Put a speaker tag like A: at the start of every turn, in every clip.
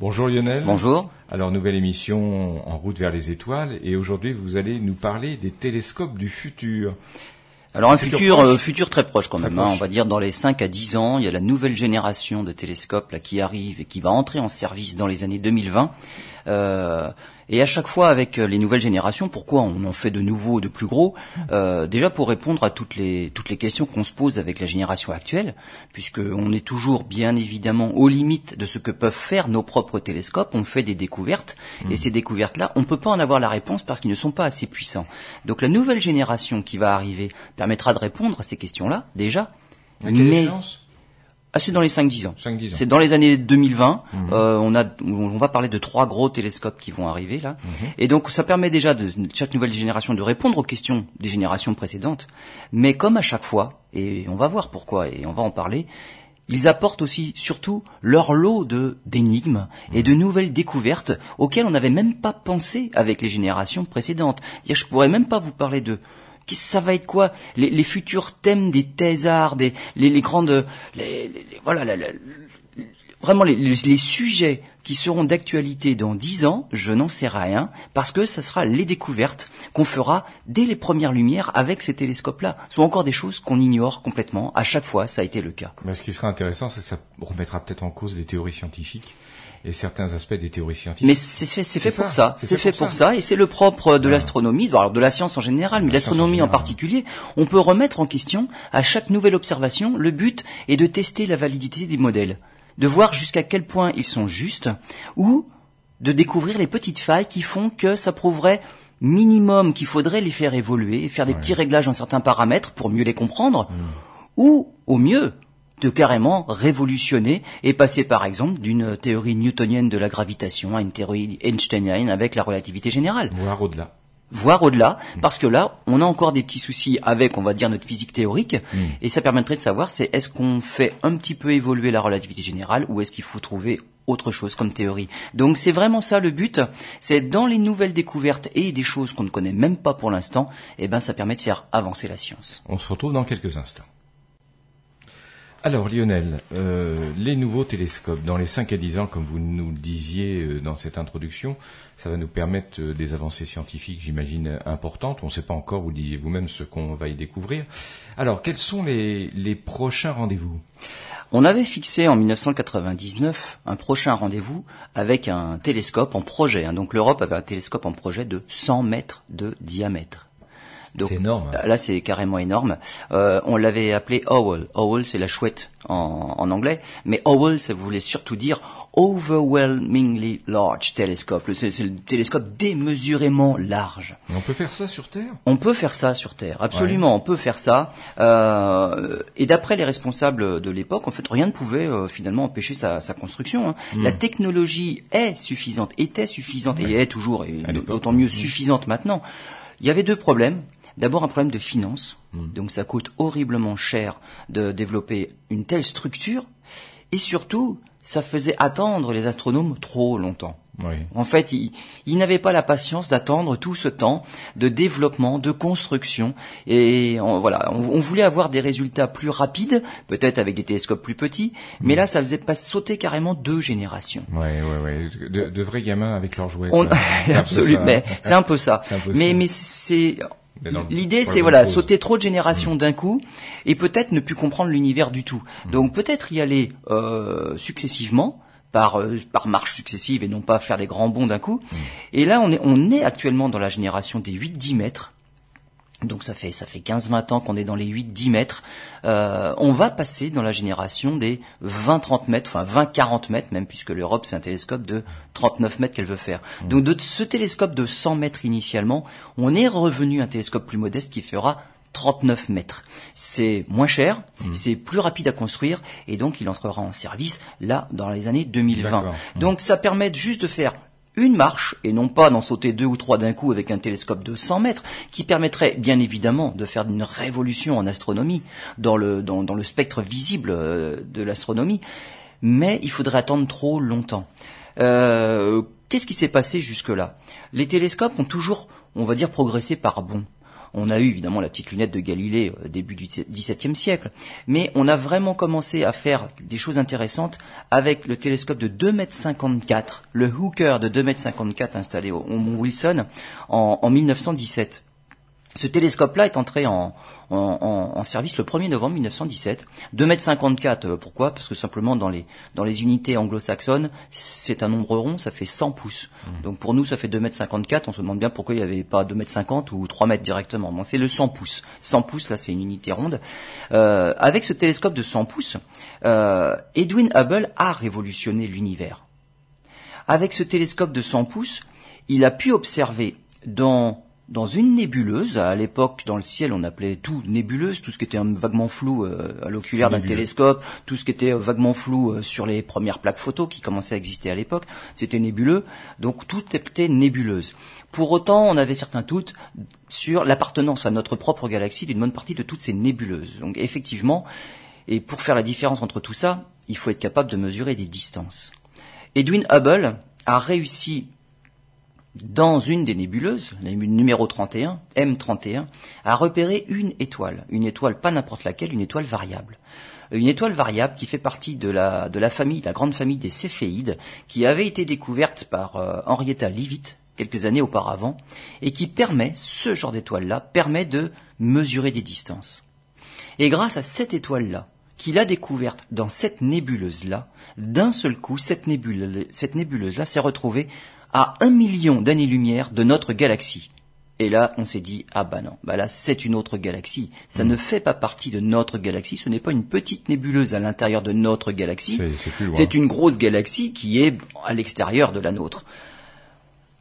A: Bonjour Lionel.
B: Bonjour.
A: Alors nouvelle émission en route vers les étoiles et aujourd'hui vous allez nous parler des télescopes du futur.
B: Alors un futur, euh, futur, très proche quand même, hein. on va dire dans les 5 à 10 ans, il y a la nouvelle génération de télescopes là, qui arrive et qui va entrer en service dans les années 2020. Euh, et à chaque fois avec euh, les nouvelles générations, pourquoi on en fait de nouveaux, de plus gros? Euh, Déjà pour répondre à toutes les toutes les questions qu'on se pose avec la génération actuelle, puisque on est toujours bien évidemment aux limites de ce que peuvent faire nos propres télescopes. On fait des découvertes et mmh. ces découvertes-là, on peut pas en avoir la réponse parce qu'ils ne sont pas assez puissants. Donc la nouvelle génération qui va arriver permettra de répondre à ces questions-là déjà.
A: mais
B: ah, c'est dans les 5-10 ans. C'est dans les années 2020. Mhm. Euh, on a, on va parler de trois gros télescopes qui vont arriver là. Mhm. Et donc, ça permet déjà de chaque nouvelle génération de répondre aux questions des générations précédentes. Mais comme à chaque fois, et on va voir pourquoi, et on va en parler, ils apportent aussi, surtout, leur lot de d'énigmes et de nouvelles découvertes auxquelles on n'avait même pas pensé avec les générations précédentes. Je pourrais même pas vous parler de ça va être quoi? Les, futurs thèmes des thésards, des les, grandes, les, voilà, vraiment les, sujets qui seront d'actualité dans dix ans, je n'en sais rien, parce que ça sera les découvertes qu'on fera dès les premières lumières avec ces télescopes-là. Ce sont encore des choses qu'on ignore complètement. À chaque fois, ça a été le cas.
A: Mais ce qui sera intéressant, c'est que ça remettra peut-être en cause les théories scientifiques et certains aspects des théories scientifiques.
B: Mais c'est fait, pour ça. C'est fait, pour ça. et c'est le propre de l'astronomie, de la science en général, mais l'astronomie en, particulier. On peut remettre en question à chaque nouvelle observation. Le but est de tester la validité des modèles, de voir jusqu'à quel point ils sont justes, ou de découvrir les petites failles qui font que ça prouverait minimum qu'il faudrait les faire évoluer, faire des petits réglages en certains paramètres pour mieux les comprendre, mm. ou au mieux de carrément révolutionner et passer par exemple d'une théorie newtonienne de la gravitation à une théorie einsteinienne avec la relativité générale.
A: Voire au-delà
B: voire au-delà, parce que là, on a encore des petits soucis avec, on va dire, notre physique théorique, hmm. et ça permettrait de savoir, c'est est-ce qu'on fait un petit peu évoluer la relativité générale, ou est-ce qu'il faut trouver autre chose comme théorie. Donc c'est vraiment ça le but, c'est dans les nouvelles découvertes et des choses qu'on ne connaît même pas pour l'instant, et eh ben ça permet de faire avancer la science.
A: On se retrouve dans quelques instants. Alors Lionel, euh, les nouveaux télescopes, dans les 5 à 10 ans, comme vous nous le disiez euh, dans cette introduction, ça va nous permettre euh, des avancées scientifiques, j'imagine, importantes. On ne sait pas encore, vous disiez vous-même, ce qu'on va y découvrir. Alors, quels sont les, prochains rendez-vous?
B: On avait fixé en 1999 un prochain rendez-vous avec un télescope en projet. Hein. Donc l'Europe avait un télescope en projet de 100 mètres de diamètre.
A: C'est énorme.
B: Là, c'est carrément énorme. Euh, on l'avait appelé Owl. Owl, c'est la chouette en, en, anglais. Mais Owl, ça voulait surtout dire overwhelmingly large telescope. C'est le télescope démesurément large.
A: on peut faire ça sur Terre?
B: On peut faire ça sur Terre, absolument. On peut faire ça. Euh, et d'après les responsables de l'époque, en fait, rien ne pouvait euh, finalement empêcher sa, sa construction. Hein. Hmm. La technologie est suffisante, était suffisante et est toujours, et d'autant mieux suffisante maintenant. Il y avait deux problèmes. D'abord un problème de finance, hmm. donc ça coûte horriblement cher de développer une telle structure, et surtout ça faisait attendre les astronomes trop longtemps. En fait, ils, n'avaient pas la patience d'attendre tout ce temps de développement, de construction, et voilà, on, voulait avoir des résultats plus rapides, peut-être avec des télescopes plus petits, mais hmm. là, ça faisait pas sauter carrément deux générations.
A: Ouais, ouais, ouais, de, vrais gamins avec leurs jouets.
B: Absolument, mais c'est un peu ça. Mais mais c'est L'idée, c'est voilà, sauter trop de générations mm. d'un coup et peut-être ne plus comprendre l'univers du tout. Mm. Donc peut-être y aller euh, successivement. Par, euh, par marche successive et non pas faire des grands bonds d'un coup. Mm. Et là, on est, on est actuellement dans la génération des 8-10 mètres. Donc ça fait ça fait 15-20 ans qu'on est dans les 8-10 mètres. Euh, on va passer dans la génération des 20-30 mètres, enfin 20-40 mètres même, puisque l'Europe c'est un télescope de 39 mètres qu'elle veut faire. Mmh. Donc de ce télescope de 100 mètres initialement, on est revenu à un télescope plus modeste qui fera 39 mètres. C'est moins cher, mmh. c'est plus rapide à construire et donc il entrera en service là dans les années 2020. Donc ça permet juste de faire une marche et non pas d'en sauter deux ou trois d'un coup avec un télescope de 100 mètres qui permettrait bien évidemment de faire une révolution en astronomie dans le, spectre visible euh, de l'astronomie, mais il faudrait attendre trop longtemps. Euh, Qu'est-ce qui s'est passé jusque-là? Les télescopes ont toujours, on va dire, progressé par bond. On a eu évidemment la petite lunette de Galilée au début du XVIIe siècle, mais on a vraiment commencé à faire des choses intéressantes avec le télescope de 2,54 m, le Hooker de 2,54 m installé au, Mont Wilson en 1917. Ce télescope-là est entré en, en, service le 1er novembre 1917. 2,54 m, pourquoi? Parce que simplement dans les, dans les unités anglo-saxonnes, c'est un nombre rond, ça fait 100 pouces. Mmh. Donc pour nous, ça fait 2,54 m, on se demande bien pourquoi il n'y avait pas 2,50 m ou 3 mètres directement. Bon, c'est le 100 pouces. 100 pouces, là, c'est une unité ronde. Euh, avec ce télescope de 100 pouces, euh, Edwin Hubble a révolutionné l'univers. Avec ce télescope de 100 pouces, il a pu observer dans dans une nébuleuse. À l'époque, dans le ciel, on appelait tout nébuleuse, tout ce qui était vaguement flou euh, à l'oculaire d'un télescope, tout ce qui était vaguement flou euh, sur les premières plaques photo qui commençaient à exister à l'époque, c'était nébuleux. Donc tout était nébuleuse. Pour autant, on avait certains doutes sur l'appartenance à notre propre galaxie d'une bonne partie de toutes ces nébuleuses. Donc effectivement, et pour faire la différence entre tout ça, il faut être capable de mesurer des distances. Edwin Hubble a réussi dans une des nébuleuses, la numéro 31, M31, a repéré une étoile. Une étoile, pas n'importe laquelle, une étoile variable. Une étoile variable qui fait partie de la, de la famille, la grande famille des Céphéides, qui avait été découverte par euh, Henrietta Leavitt quelques années auparavant, et qui permet, ce genre d'étoile-là, permet de mesurer des distances. Et grâce à cette étoile-là, qu'il a découverte dans cette nébuleuse-là, d'un seul coup, cette nébuleuse-là s'est retrouvée à un million d'années-lumière de notre galaxie. Et là, on s'est dit, ah bah non, bah là, c'est une autre galaxie. Ça ne hmm. fait pas partie de notre galaxie. Ce n'est pas une petite nébuleuse à l'intérieur de notre galaxie. C'est une grosse galaxie qui est à l'extérieur de la nôtre.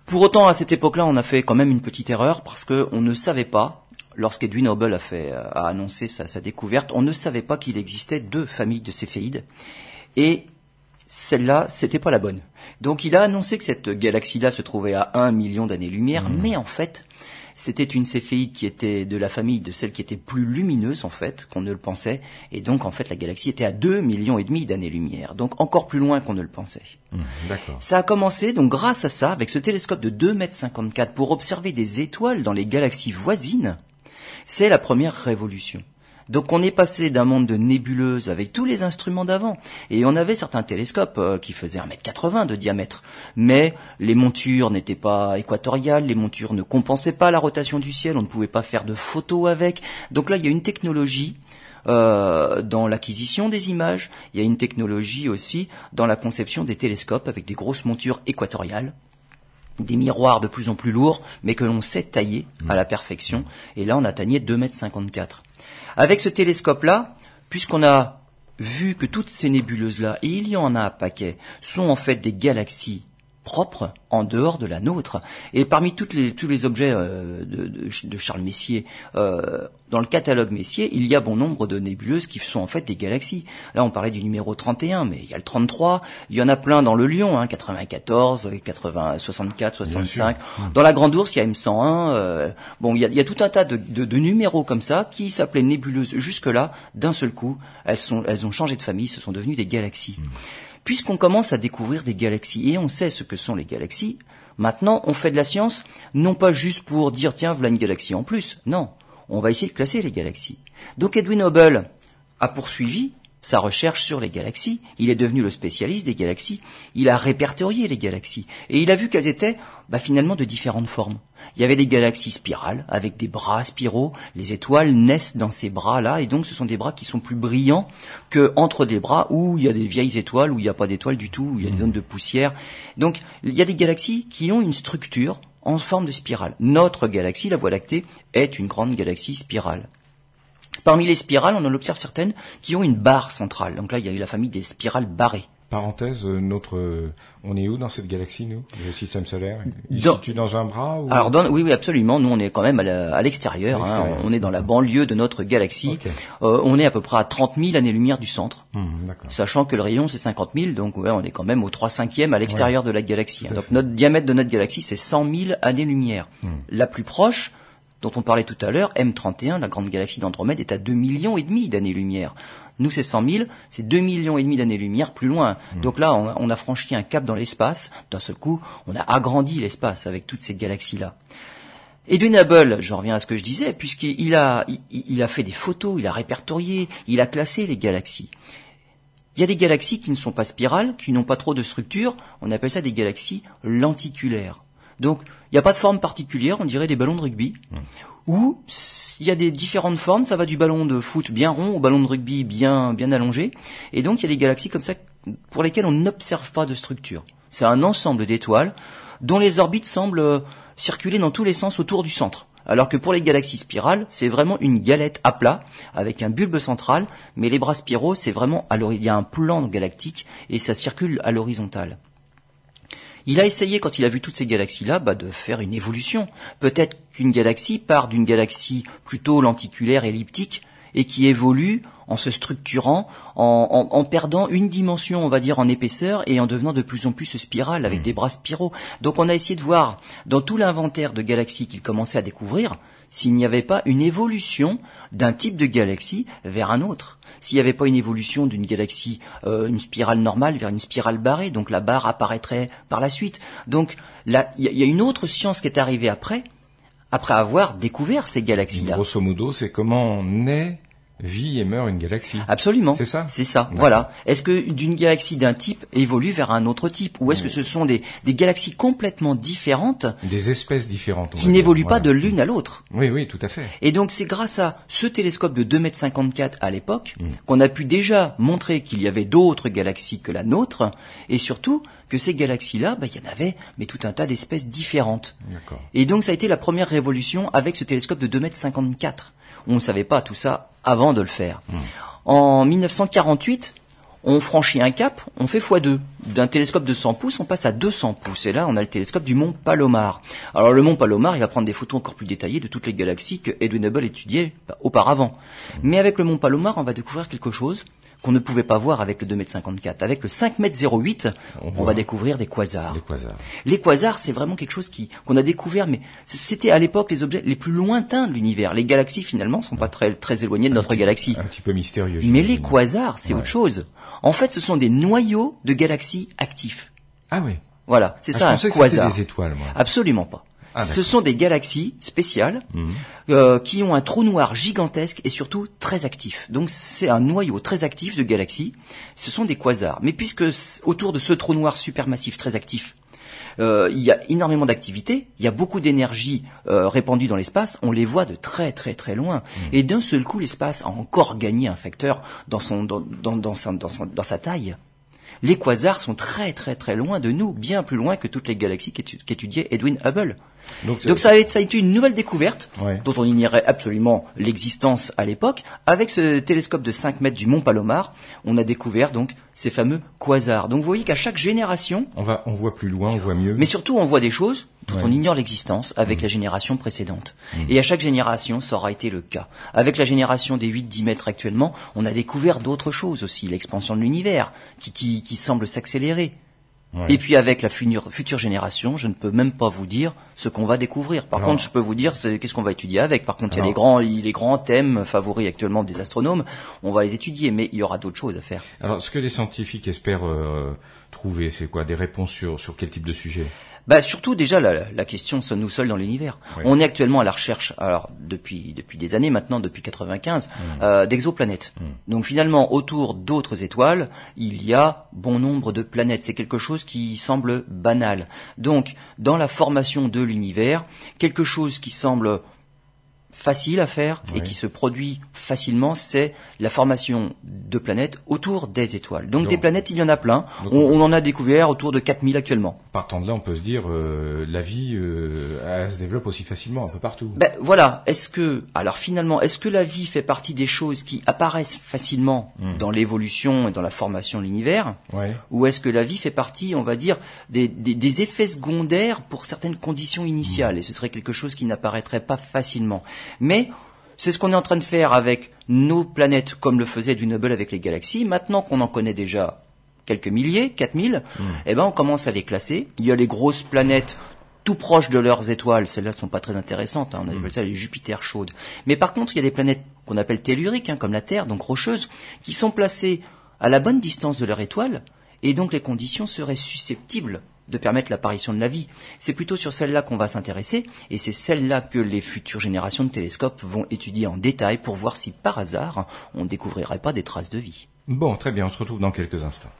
B: Pour autant, à cette époque-là, on a fait quand même une petite erreur parce qu'on ne savait pas, lorsqu'Edwin Hubble a, fait, a annoncé sa, sa découverte, on ne savait pas qu'il existait deux familles de céphéides. Et celle-là, c'était pas la bonne. Donc il a annoncé que cette galaxie-là se trouvait à un million d'années-lumière, mmh. mais en fait, c'était une céphéide qui était de la famille de celle qui était plus lumineuse en fait qu'on ne le pensait, et donc en fait la galaxie était à 2 millions et demi d'années-lumière, donc encore plus loin qu'on ne le pensait. Mmh, ça a commencé donc grâce à ça avec ce télescope de 2 mètres 54 pour observer des étoiles dans les galaxies voisines. C'est la première révolution. Donc on est passé d'un monde de nébuleuses avec tous les instruments d'avant. Et on avait certains télescopes euh, qui faisaient 1m80 de diamètre. Mais les montures n'étaient pas équatoriales, les montures ne compensaient pas la rotation du ciel, on ne pouvait pas faire de photos avec. Donc là, il y a une technologie euh, dans l'acquisition des images, il y a une technologie aussi dans la conception des télescopes avec des grosses montures équatoriales des miroirs de plus en plus lourds, mais que l'on sait tailler à la perfection. Et là, on atteignait 2,54 m. Avec ce télescope-là, puisqu'on a vu que toutes ces nébuleuses-là, et il y en a un paquet, sont en fait des galaxies propre en dehors de la nôtre. Et parmi toutes les, tous les objets euh, de, de, Charles Messier, euh, dans le catalogue Messier, il y a bon nombre de nébuleuses qui sont en fait des galaxies. Là, on parlait du numéro 31, mais il y a le 33, il y en a plein dans le Lion, hein, 94, 80, 64, 65. Dans la Grande Ourse, il y a M101. Euh, bon, il y, a, il y, a, tout un tas de, de numéros comme ça qui s'appelaient nébuleuses jusque-là. D'un seul coup, elles, sont, elles ont changé de famille, ce sont devenues des galaxies. Hmm. Puisqu'on commence à découvrir des galaxies et on sait ce que sont les galaxies, maintenant on fait de la science non pas juste pour dire tiens voilà une galaxie en plus, non, on va essayer de classer les galaxies. Donc Edwin Hubble a poursuivi sa recherche sur les galaxies, il est devenu le spécialiste des galaxies, il a répertorié les galaxies, et il a vu qu'elles étaient bah, finalement de différentes formes. Il y avait des galaxies spirales, avec des bras spiraux, les étoiles naissent dans ces bras-là, et donc ce sont des bras qui sont plus brillants que entre des bras où il y a des vieilles étoiles, où il n'y a pas d'étoiles du tout, où il y a des mmh. zones de poussière. Donc il y a des galaxies qui ont une structure en forme de spirale. Notre galaxie, la Voie lactée, est une grande galaxie spirale. Parmi les spirales, on en observe certaines qui ont une barre centrale. Donc là, il y a eu la famille des spirales barrées.
A: Parenthèse, euh, notre, euh, on est où dans cette galaxie, nous, le système solaire? Il dans, situe dans un bras ou...
B: Alors, oui, oui, absolument. Nous, on est quand même à l'extérieur. Hein. On est dans la banlieue de notre galaxie. Euh, on est à peu près à 30 000 années-lumière du centre, mmh, sachant que le rayon c'est 50 000, donc ouais, on est quand même au 3 cinquième à l'extérieur de la galaxie. donc notre diamètre de notre galaxie c'est 100 000 années-lumière. Mmh. La plus proche, dont on parlait tout à l'heure, M31, la grande galaxie d'Andromède, est à 2 millions et demi d'années-lumière. Nous, c'est 100 000, c'est 2 millions et demi d'années-lumière plus loin. Hmm. Donc là, on, a franchi un cap dans l'espace. D'un seul coup, on a agrandi l'espace avec toutes ces galaxies-là. Edwin Hubble, je reviens à ce que je disais, puisqu'il a, il, a fait des photos, il a répertorié, il a classé les galaxies. Il y a des galaxies qui ne sont pas spirales, qui n'ont pas trop de structure, on appelle ça des galaxies lenticulaires. Donc, il n'y a pas de forme particulière, on dirait des ballons de rugby. Mmh. Ou il y a des différentes formes, ça va du ballon de foot bien rond au ballon de rugby bien bien allongé. Et donc il y a des galaxies comme ça pour lesquelles on n'observe pas de structure. C'est un ensemble d'étoiles dont les orbites semblent circuler dans tous les sens autour du centre. Alors que pour les galaxies spirales, c'est vraiment une galette à plat avec un bulbe central, mais les bras spiraux, c'est vraiment à il y a un plan galactique et ça circule à l'horizontale. Il a essayé, quand il a vu toutes ces galaxies-là, bah, de faire une évolution. Peut-être qu'une galaxie part d'une galaxie plutôt lenticulaire, elliptique, et qui évolue en se structurant, en, perdant une dimension, on va dire, en épaisseur et en devenant de plus en plus spirale avec mmh. des bras spiraux. Donc on a essayé de voir dans tout l'inventaire de galaxies qu'il commençait à découvrir, s'il n'y avait pas une évolution d'un type de galaxie vers un autre. S'il n'y avait pas une évolution d'une galaxie, euh, une spirale normale vers une spirale barrée, donc la barre apparaîtrait par la suite. Donc là, il y, a une autre science qui est arrivée après, après avoir découvert ces galaxies-là.
A: Grosso modo, c'est comment naît vit et meurt une galaxie.
B: Absolument.
A: C'est ça.
B: C'est ça. Voilà. Est-ce que d'une galaxie d'un type évolue vers un autre type, ou est-ce que ce sont des, des galaxies complètement différentes,
A: des espèces différentes,
B: qui n'évoluent pas de l'une à l'autre?
A: Oui, oui, tout à fait.
B: Et donc c'est grâce à ce télescope de 2,54 m à l'époque mm. qu'on a pu déjà montrer qu'il y avait d'autres galaxies que la nôtre, et surtout que ces galaxies-là, bah, il y en avait, mais tout un tas d'espèces différentes. Et donc ça a été la première révolution avec ce télescope de 2,54 m. On ne savait pas tout ça avant de le faire. Hmm. En 1948, on franchit un cap, on fait x2. D'un télescope de 100 pouces, on passe à 200 pouces. Et là, on a le télescope du mont Palomar. Alors le mont Palomar, il va prendre des photos encore plus détaillées de toutes les galaxies que Edwin Hubble étudiait bah, auparavant. Hmm. Mais avec le mont Palomar, on va découvrir quelque chose qu'on ne pouvait pas voir avec le 2m54. Avec le 5m08, on, va découvrir des quasars. Les quasars, c'est vraiment quelque chose qui qu'on a découvert, mais c'était à l'époque les objets les plus lointains de l'univers. Les galaxies, finalement, sont pas très très éloignées de notre galaxie.
A: Un petit peu mystérieux.
B: Mais les quasars, c'est autre chose. En fait, ce sont des noyaux de galaxies actifs.
A: Ah oui.
B: Voilà, c'est
A: ah,
B: ça un quasar.
A: des étoiles, moi.
B: Absolument pas. Ah, Ce sont des galaxies spéciales mhm. euh, qui ont un trou noir gigantesque et surtout très actif. Donc c'est un noyau très actif de galaxies. Ce sont des quasars. Mais puisque autour de ce trou noir supermassif très actif, euh, il y a énormément d'activité, il y a beaucoup d'énergie euh, répandue dans l'espace, on les voit de très très très loin. Mhm. Et d'un seul coup, l'espace a encore gagné un facteur dans, son, dans, dans, dans, sa, dans sa taille les quasars sont très très très loin de nous, bien plus loin que toutes les galaxies qu'étudiait Edwin Hubble. Donc, ça, a été, une nouvelle découverte dont on ignorait absolument l'existence à l'époque. Avec ce télescope de 5 mètres du Mont Palomar, on a découvert donc ces fameux quasars. Donc vous voyez qu'à chaque génération,
A: on va, on voit plus loin, on voit mieux.
B: Mais surtout, on voit des choses dont on ignore l'existence avec mmh. la génération précédente. Mmh. Et à chaque génération, ça aura été le cas. Avec la génération des 8-10 mètres actuellement, on a découvert d'autres choses aussi, l'expansion de l'univers, qui, qui, qui semble s'accélérer. Et puis avec la future, génération, je ne peux même pas vous dire ce qu'on va découvrir. Par contre, je peux vous dire qu'est-ce qu'on va étudier avec? Par contre, il y a les grands, les grands thèmes favoris actuellement des astronomes. On va les étudier, mais il y aura d'autres choses à faire.
A: Alors, ce que les scientifiques espèrent euh, trouver, c'est quoi? Des réponses sur, sur quel type de sujet?
B: Bah surtout déjà la, la question sommes-nous seuls dans l'univers. On est actuellement à la recherche, alors depuis depuis des années maintenant, depuis 95, mmh. euh, d'exoplanètes. Mmh. Donc finalement autour d'autres étoiles, il y a bon nombre de planètes. C'est quelque chose qui semble banal. Donc dans la formation de l'univers, quelque chose qui semble facile à faire et qui se produit facilement, c'est la formation de planètes autour des étoiles. Donc, des planètes, il y en a plein. On, en a découvert autour de 4000 actuellement.
A: Partant de là, on peut se dire euh, la vie euh, elle se développe aussi facilement un peu partout.
B: Ben voilà. Est-ce que alors finalement, est-ce que la vie fait partie des choses qui apparaissent facilement hmm. dans l'évolution et dans la formation de l'univers, ou est-ce que la vie fait partie, on va dire, des, des, effets secondaires pour certaines conditions initiales? Hmm. et ce serait quelque chose qui n'apparaîtrait pas facilement. Mais c'est ce qu'on est en train de faire avec nos planètes, comme le faisait du Nobel avec les galaxies. Maintenant qu'on en connaît déjà quelques milliers, 4000, hmm. eh ben on commence à les classer. Il y a les grosses planètes tout proches de leurs étoiles, celles-là sont pas très intéressantes, hein. on appelle hmm. ça les Jupiter chaudes. Mais par contre, il y a des planètes qu'on appelle telluriques, hein, comme la Terre, donc rocheuses, qui sont placées à la bonne distance de leur étoile, et donc les conditions seraient susceptibles de permettre l'apparition de la vie. C'est plutôt sur celle-là qu'on va s'intéresser, et c'est celle-là que les futures générations de télescopes vont étudier en détail pour voir si par hasard on ne découvrirait pas des traces de vie.
A: Bon, très bien, on se retrouve dans quelques instants.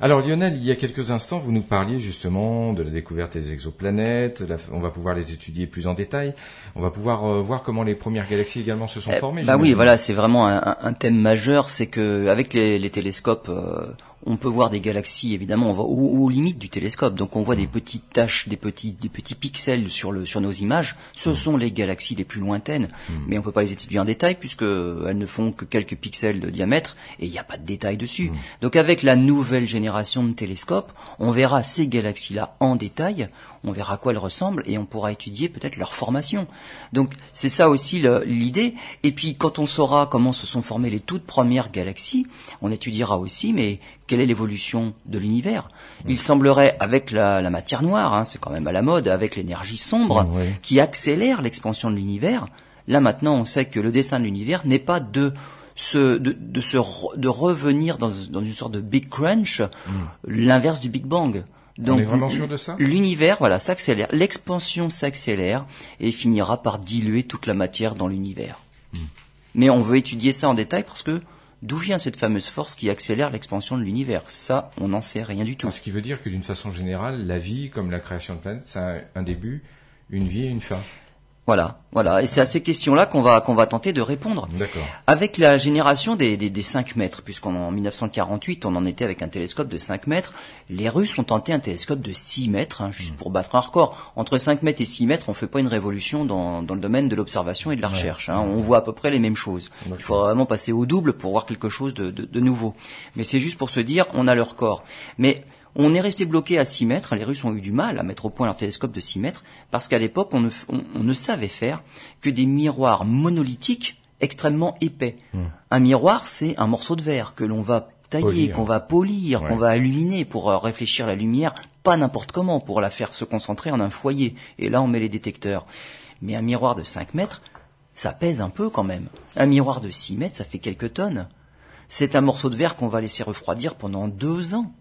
A: Alors Lionel, il y a quelques instants, vous nous parliez justement de la découverte des exoplanètes. on va pouvoir les étudier plus en détail. On va pouvoir euh, voir comment les premières galaxies également se sont eh, formées.
B: Bah oui, voilà, c'est vraiment un, thème majeur. C'est que avec les, télescopes, euh, on peut voir des galaxies évidemment on va aux, limites du télescope donc on voit des petites taches des petits des petits pixels sur le sur nos images ce mm. sont les galaxies les plus lointaines mm. mais on peut pas les étudier en détail puisque elles ne font que quelques pixels de diamètre et il n'y a pas de détails dessus mm. donc avec la nouvelle génération de télescopes on verra ces galaxies là en détail on verra à quoi elles ressemblent et on pourra étudier peut-être leur formation. Donc c'est ça aussi l'idée. Et puis quand on saura comment se sont formées les toutes premières galaxies, on étudiera aussi mais quelle est l'évolution de l'univers? Il semblerait avec la, matière noire, hein, c'est quand même à la mode, avec l'énergie sombre qui accélère l'expansion de l'univers. Là maintenant on sait que le destin de l'univers n'est pas de se, de, de, se, de revenir dans, dans, une sorte de big crunch, mm. l'inverse du Big Bang.
A: Donc, On est vraiment sûr de ça?
B: L'univers, voilà, s'accélère, l'expansion s'accélère et finira par diluer toute la matière dans l'univers. Hmm. Mais on veut étudier ça en détail parce que d'où vient cette fameuse force qui accélère l'expansion de l'univers? Ça, on n'en sait rien du tout.
A: Ce qui veut dire que d'une façon générale, la vie, comme la création de planètes, ça a un début, une vie et une fin.
B: Voilà, voilà, et c'est à ces questions-là qu'on va qu'on va tenter de répondre.
A: D'accord.
B: Avec la génération des, des, des 5 mètres, puisqu'en 1948 on en était avec un télescope de 5 mètres, les Russes ont tenté un télescope de 6 mètres, hein, juste pour battre un record. Entre 5 mètres et 6 mètres, on fait pas une révolution dans, dans le domaine de l'observation et de la recherche. Hein. On voit à peu près les mêmes choses. Il faut vraiment passer au double pour voir quelque chose de, de, de nouveau. Mais c'est juste pour se dire, on a le record. Mais on est resté bloqué à 6 mètres. Les Russes ont eu du mal à mettre au point leur télescope de 6 mètres parce qu'à l'époque, on, ne, savait faire que des miroirs monolithiques extrêmement épais. Hmm. Un miroir, c'est un morceau de verre que l'on va tailler, qu'on va polir, qu'on va illuminer pour euh, réfléchir la lumière, pas n'importe comment, pour la faire se concentrer en un foyer. Et là, on met les détecteurs. Mais un miroir de 5 mètres, ça pèse un peu quand même. Un miroir de 6 mètres, ça fait quelques tonnes. C'est un morceau de verre qu'on va laisser refroidir pendant deux ans.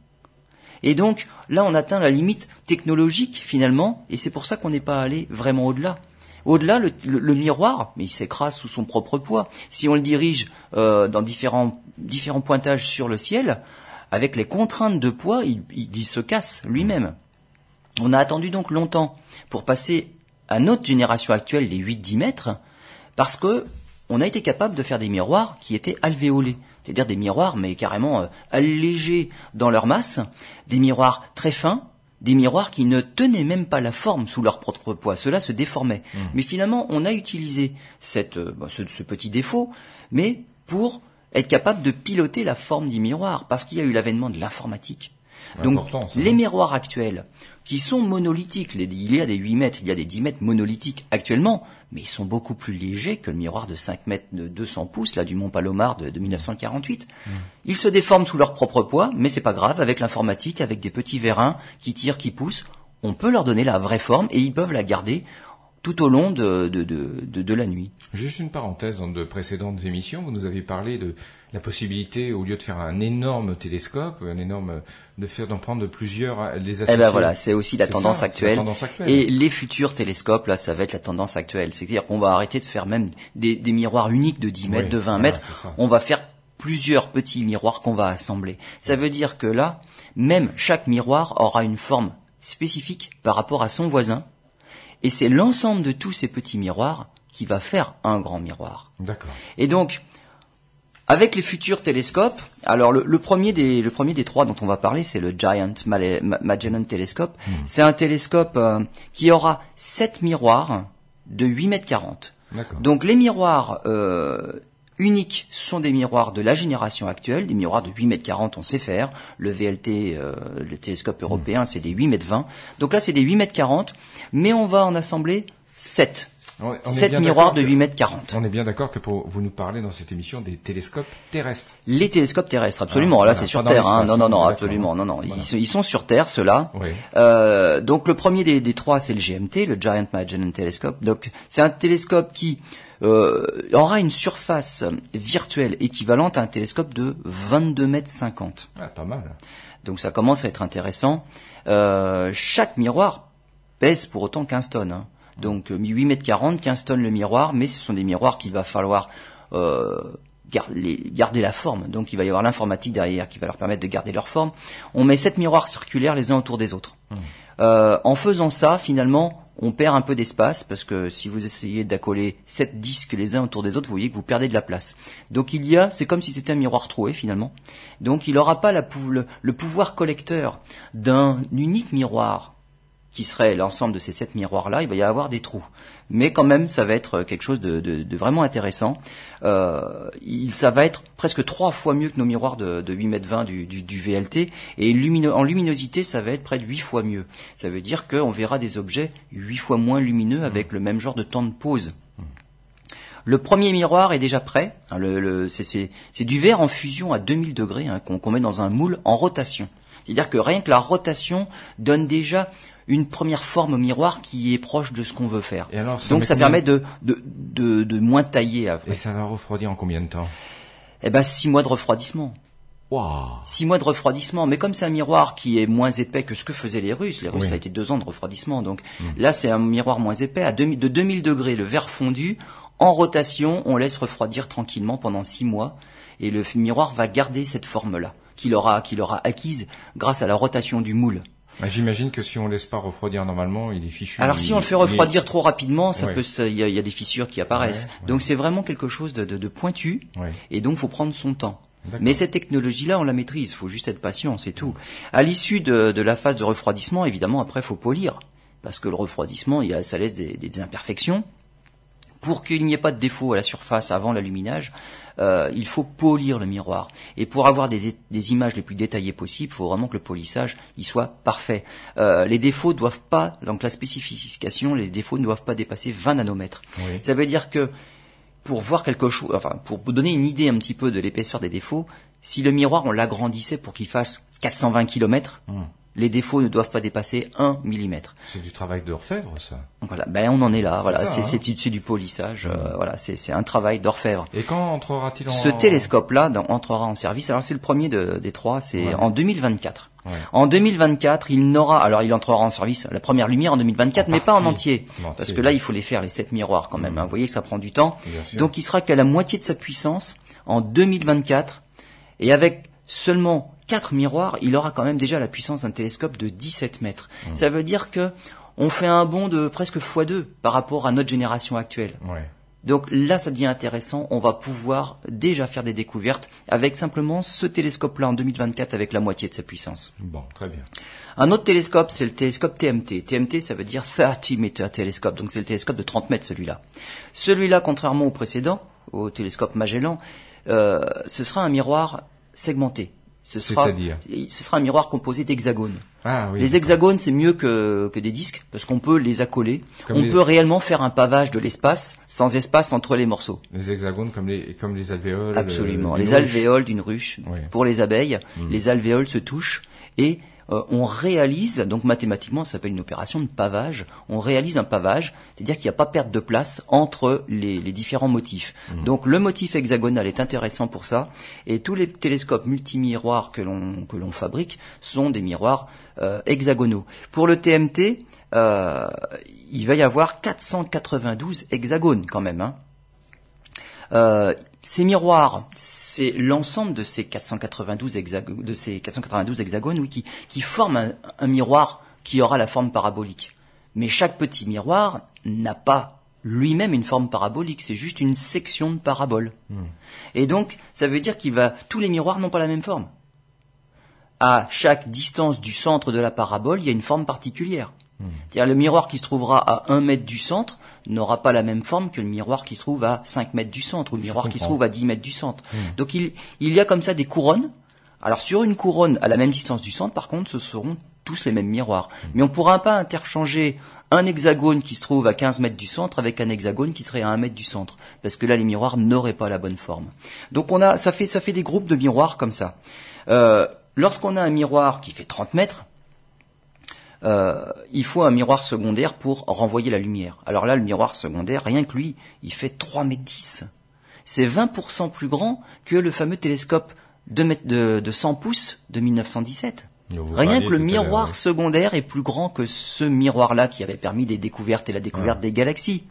B: Et donc là, on atteint la limite technologique finalement, et c'est pour ça qu'on n'est pas allé vraiment au-delà. Au-delà, le, miroir, mais il s'écrase sous son propre poids. Si on le dirige euh, dans différents, différents pointages sur le ciel, avec les contraintes de poids, il, il se casse lui-même. On a attendu donc longtemps pour passer à notre génération actuelle, les 8-10 mètres, parce que on a été capable de faire des miroirs qui étaient alvéolés c'est-à-dire des miroirs, mais carrément euh, allégés dans leur masse, des miroirs très fins, des miroirs qui ne tenaient même pas la forme sous leur propre poids, cela se déformait. Mmh. Mais finalement, on a utilisé cette, euh, bah, ce, petit défaut, mais pour être capable de piloter la forme du miroir, parce qu'il y a eu l'avènement de l'informatique. Donc les miroirs actuels, qui sont monolithiques, il y a des 8 mètres, il y a des 10 mètres monolithiques actuellement, mais ils sont beaucoup plus légers que le miroir de 5 mètres de 200 pouces là du Mont Palomar de, 1948. Mmh. Ils se déforment sous leur propre poids, mais c'est pas grave. Avec l'informatique, avec des petits vérins qui tirent, qui poussent, on peut leur donner la vraie forme et ils peuvent la garder tout au long de, de, de, de, la nuit.
A: Juste une parenthèse, dans de précédentes émissions, vous nous avez parlé de la possibilité, au lieu de faire un énorme télescope, un énorme, de faire d'en prendre plusieurs, les
B: associer. Eh ben voilà, c'est aussi la tendance, actuelle. Et les futurs télescopes, là, ça va être la tendance actuelle. C'est-à-dire qu'on va arrêter de faire même des, des miroirs uniques de 10 mètres, de 20 mètres. On va faire plusieurs petits miroirs qu'on va assembler. Ça veut dire que là, même chaque miroir aura une forme spécifique par rapport à son voisin. Et c'est l'ensemble de tous ces petits miroirs qui va faire un grand miroir.
A: D'accord.
B: Et donc, avec les futurs télescopes, alors le, premier des le premier des trois dont on va parler, c'est le Giant Magellan Telescope. Hmm. C'est un télescope euh, qui aura sept miroirs de 8 mètres 40. Donc les miroirs euh, uniques sont des miroirs de la génération actuelle, des miroirs de 8 mètres 40, on sait faire. Le VLT, euh, le télescope européen, hmm. c'est des 8 mètres 20. Donc là, c'est des 8 mètres 40, mais on va en assembler 7 7 miroirs de 8 mètres 40.
A: On est bien d'accord que pour vous nous parler dans cette émission des télescopes terrestres.
B: Les télescopes terrestres, absolument. Ah, Là, c'est sur Terre. Hein. Non, non, non, absolument. Non, non. Ils, sont sur Terre, ceux-là. Euh, donc, le premier des, des trois, c'est le GMT, le Giant Magellan Telescope. Donc, c'est un télescope qui euh, aura une surface virtuelle équivalente à un télescope de 22 mètres 50.
A: Ah, pas mal.
B: Donc ça commence à être intéressant. Euh, chaque miroir pèse pour autant 15 tonnes. Hein. Donc 8 mètres 40, 15 tonnes le miroir, mais ce sont des miroirs qu'il va falloir euh, garder, la forme. Donc il va y avoir l'informatique derrière qui va leur permettre de garder leur forme. On met sept miroirs circulaires les uns autour des autres. Mmh. Euh, en faisant ça, finalement, on perd un peu d'espace parce que si vous essayez d'accoler sept disques les uns autour des autres, vous voyez que vous perdez de la place. Donc il y a, c'est comme si c'était un miroir troué finalement. Donc il n'aura pas le, pouvoir collecteur d'un unique miroir qui serait l'ensemble de ces sept miroirs-là, il va y avoir des trous. Mais quand même, ça va être quelque chose de, vraiment intéressant. Euh, il, ça va être presque trois fois mieux que nos miroirs de, de 8 mètres 20 du, VLT. Et en luminosité, ça va être près de 8 fois mieux. Ça veut dire qu'on verra des objets 8 fois moins lumineux avec le même genre de temps de pause. Le premier miroir est déjà prêt. Hein, c'est du verre en fusion à 2000 degrés hein, qu'on met dans un moule en rotation. C'est-à-dire que rien que la rotation donne déjà une première forme au miroir qui est proche de ce qu'on veut faire. Donc ça permet de, de, de, de, moins tailler.
A: Et ça va refroidir en combien de temps?
B: Eh ben six mois de refroidissement.
A: Wow.
B: Six mois de refroidissement, mais comme c'est un miroir qui est moins épais que ce que faisaient les Russes, les Russes ça a été deux ans de refroidissement, donc hmm. là c'est un miroir moins épais, à de 2000 degrés, le verre fondu, en rotation, on laisse refroidir tranquillement pendant six mois, et le miroir va garder cette forme-là, qu'il aura, qu'il aura acquise grâce à la rotation du moule.
A: Bah, j'imagine que si on laisse pas refroidir normalement, il est fichu.
B: Alors si on le fait refroidir trop rapidement, ça peut, il y, a des fissures qui apparaissent. Donc c'est vraiment quelque chose de, de, de pointu, et donc faut prendre son temps. Mais cette technologie-là, on la maîtrise. Il faut juste être patient, c'est tout. À l'issue de, de, la phase de refroidissement, évidemment, après, faut polir, parce que le refroidissement, il y a, ça laisse des, des imperfections. Pour qu'il n'y ait pas de défaut à la surface avant l'alluminage, euh, il faut polir le miroir. Et pour avoir des, images les plus détaillées possibles, il faut vraiment que le polissage y soit parfait. Euh, les défauts doivent pas, donc la spécification, les défauts ne doivent pas dépasser 20 nanomètres. Ça veut dire que pour voir quelque chose, enfin pour donner une idée un petit peu de l'épaisseur des défauts, si le miroir on l'agrandissait pour qu'il fasse 420 km, les défauts ne doivent pas dépasser 1 mm.
A: C'est du travail d'orfèvre, ça.
B: voilà, ben on en est là. Voilà, c'est hein. du polissage. Euh, voilà, c'est un travail d'orfèvre.
A: Et quand entrera-t-il en
B: Ce télescope-là entrera en service. Alors c'est le premier des trois, c'est en 2024. En 2024, il n'aura, alors il entrera en service, la première lumière en 2024, mais pas en entier, parce que là il faut les faire les sept miroirs quand même. Mmh. Hein. Vous voyez que ça prend du temps. Donc il sera qu'à la moitié de sa puissance en 2024, et avec seulement quatre miroirs, il aura quand même déjà la puissance d'un télescope de 17 mètres. Mmh. Ça veut dire que on fait un bond de presque x2 par rapport à notre génération actuelle. Donc là, ça devient intéressant. On va pouvoir déjà faire des découvertes avec simplement ce télescope-là en 2024 avec la moitié de sa puissance.
A: Bon, très bien.
B: Un autre télescope, c'est le télescope TMT. TMT, ça veut dire 30 meter télescope. Donc c'est le télescope de 30 mètres, celui-là. Celui-là, contrairement au précédent, au télescope Magellan, euh, ce sera un miroir segmenté. Ce sera, ce sera un miroir composé d'hexagones. Ah, oui, les hexagones, c'est mieux que, que des disques parce qu'on peut les accoler. on peut réellement faire un pavage de l'espace sans espace entre les morceaux.
A: Les hexagones comme les, comme les alvéoles.
B: Absolument. les alvéoles d'une ruche. Pour les abeilles, hmm. les alvéoles se touchent et euh, on réalise, donc mathématiquement ça s'appelle une opération de pavage, on réalise un pavage, c'est-à-dire qu'il n'y a pas perte de place entre les, différents motifs. Mmh. Donc le motif hexagonal est intéressant pour ça, et tous les télescopes multimiroirs que l'on que l'on fabrique sont des miroirs euh, hexagonaux. Pour le TMT, euh, il va y avoir 492 hexagones quand même. Hein. Euh, ces miroirs, c'est l'ensemble de ces 492 hexagones, de ces 492 hexagones, oui, qui, qui forment un, miroir qui aura la forme parabolique. Mais chaque petit miroir n'a pas lui-même une forme parabolique, c'est juste une section de parabole. Hmm. Et donc, ça veut dire qu'il va, tous les miroirs n'ont pas la même forme. À chaque distance du centre de la parabole, il y a une forme particulière. C'est-à-dire le miroir qui se trouvera à un mètre du centre n'aura pas la même forme que le miroir qui se trouve à 5 mètres du centre ou le miroir qui se trouve à 10 mètres du centre. Hmm. Donc il, il y a comme ça des couronnes. Alors sur une couronne à la même distance du centre, par contre, ce seront tous les mêmes miroirs. Hmm. Mais on ne pourra pas interchanger un hexagone qui se trouve à 15 mètres du centre avec un hexagone qui serait à 1 mètre du centre. Parce que là, les miroirs n'auraient pas la bonne forme. Donc on a, ça fait, ça fait des groupes de miroirs comme ça. Euh, lorsqu'on a un miroir qui fait 30 mètres, euh, il faut un miroir secondaire pour renvoyer la lumière. Alors là, le miroir secondaire, rien que lui, il fait 3 mètres 10. C'est 20% plus grand que le fameux télescope de, de, de 100 pouces de 1917. Rien que le miroir secondaire est plus grand que ce miroir-là qui avait permis des découvertes et la découverte des galaxies.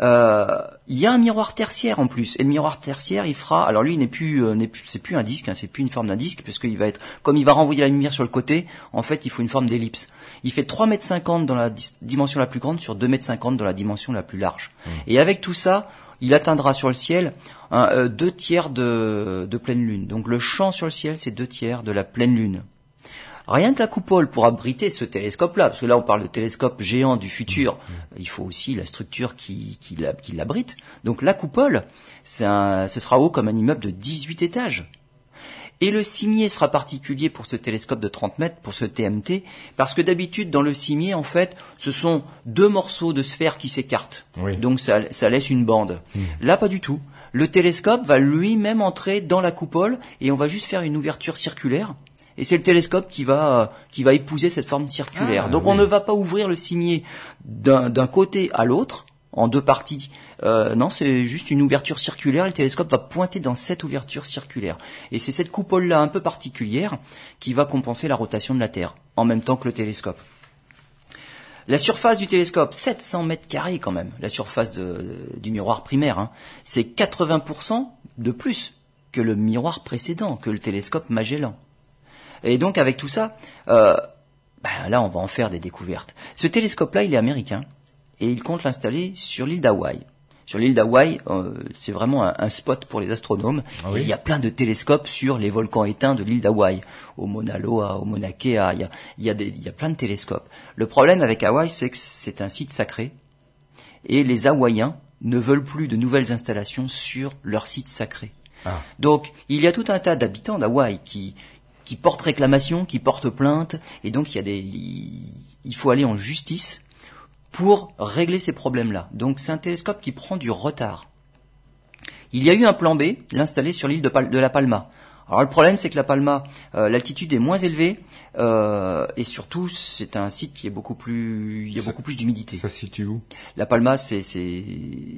B: Euh, il y a un miroir tertiaire en plus, et le miroir tertiaire, il fera. Alors lui, il n'est plus, euh, n'est plus, c'est plus un disque, hein, c'est plus une forme d'un disque, puisqu'il va être, comme il va renvoyer la lumière sur le côté, en fait, il faut une forme d'ellipse. Il fait 3 mètres 50 dans la dimension la plus grande sur 2 mètres 50 dans la dimension la plus large. Mmh. Et avec tout ça, il atteindra sur le ciel un, euh, deux tiers de, de pleine lune. Donc le champ sur le ciel, c'est deux tiers de la pleine lune. Rien que la coupole pour abriter ce télescope-là, parce que là on parle de télescope géant du futur, mm. il faut aussi la structure qui, qui l'abrite. Donc la coupole, un, ce sera haut comme un immeuble de 18 étages. Et le cimier sera particulier pour ce télescope de 30 mètres, pour ce TMT, parce que d'habitude, dans le cimier, en fait, ce sont deux morceaux de sphère qui s'écartent. Donc ça, ça, laisse une bande. Mm. Là, pas du tout. Le télescope va lui-même entrer dans la coupole et on va juste faire une ouverture circulaire et c'est le télescope qui va qui va épouser cette forme circulaire. Ah, Donc on ne va pas ouvrir le cimier d'un côté à l'autre en deux parties. Euh, non, c'est juste une ouverture circulaire. Le télescope va pointer dans cette ouverture circulaire. Et c'est cette coupole-là un peu particulière qui va compenser la rotation de la Terre en même temps que le télescope. La surface du télescope, 700 mètres carrés quand même, la surface du miroir primaire, hein, c'est 80% de plus que le miroir précédent, que le télescope Magellan. Et donc avec tout ça, euh, ben là on va en faire des découvertes. Ce télescope-là, il est américain et il compte l'installer sur l'île d'Hawaï. Sur l'île d'Hawaï, euh, c'est vraiment un, spot pour les astronomes. Ah il y a plein de télescopes sur les volcans éteints de l'île d'Hawaï, au Mauna Loa, au Mauna Kea. Il y a, il y, a des, il y a plein de télescopes. Le problème avec Hawaï, c'est que c'est un site sacré et les Hawaïens ne veulent plus de nouvelles installations sur leur site sacré. Ah. Donc, il y a tout un tas d'habitants d'Hawaï qui, qui portent réclamation, qui portent plainte, et donc il y a des, il faut aller en justice pour régler ces problèmes-là. Donc c'est un télescope qui prend du retard. Il y a eu un plan B, l'installer sur l'île de, La Palma. Alors le problème, c'est que La Palma, euh, l'altitude est moins élevée, euh, et surtout, c'est un site qui est beaucoup plus, il y a beaucoup plus d'humidité.
A: Ça se situe où?
B: La Palma, c'est c'est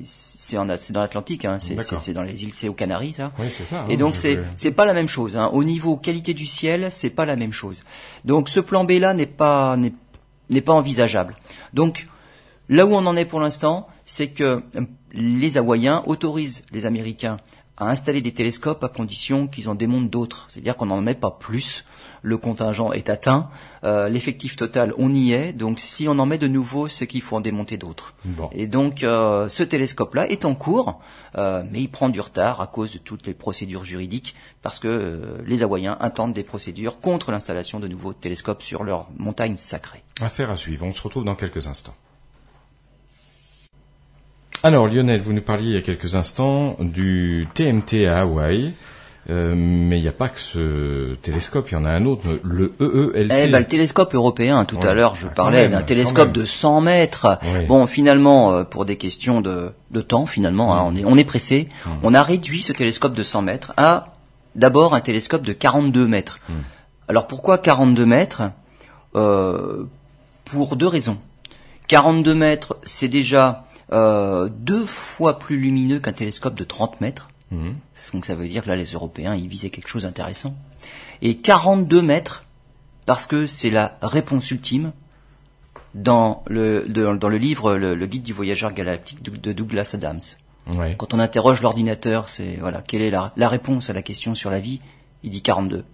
B: c'est dans l'Atlantique, hein, c'est c'est dans les îles, c'est aux Canaries, ça.
A: Oui, c'est ça.
B: Et hein, donc c'est c'est pas la même chose. Hein. Au niveau qualité du ciel, c'est pas la même chose. Donc ce plan B là n'est pas n'est pas envisageable. Donc là où on en est pour l'instant, c'est que les Hawaïens autorisent les Américains à installer des télescopes à condition qu'ils en démontent d'autres. C'est-à-dire qu'on n'en met pas plus le contingent est atteint, euh, l'effectif total, on y est. Donc si on en met de nouveaux, c'est qu'il faut en démonter d'autres. Et donc euh, ce télescope-là est en cours, euh, mais il prend du retard à cause de toutes les procédures juridiques, parce que les Hawaïens intentent des procédures contre l'installation de nouveaux télescopes sur leur montagne sacrée.
A: Affaire à suivre. On se retrouve dans quelques instants. Alors Lionel, vous nous parliez il y a quelques instants du TMT à Hawaï. Euh, mais il n'y a pas que ce télescope, il y en a un autre, le EELT.
B: Eh ben, le télescope européen, tout à l'heure, je parlais d'un télescope de 100 mètres. Bon, finalement, euh, pour des questions de, de temps, finalement, hein, on est, on est pressé. On a réduit ce télescope de 100 mètres à d'abord un télescope de 42 mètres. Alors pourquoi 42 mètres? Euh, Pour deux raisons. 42 mètres, c'est déjà euh, deux fois plus lumineux qu'un télescope de 30 mètres. Mhm. Donc ça veut dire que là, les Européens, ils visaient quelque chose d'intéressant. Et 42 mètres, parce que c'est la réponse ultime dans le, dans le livre le, guide du voyageur galactique de Douglas Adams. Quand on interroge l'ordinateur, c'est voilà, quelle est la, la réponse à la question sur la vie Il dit 42.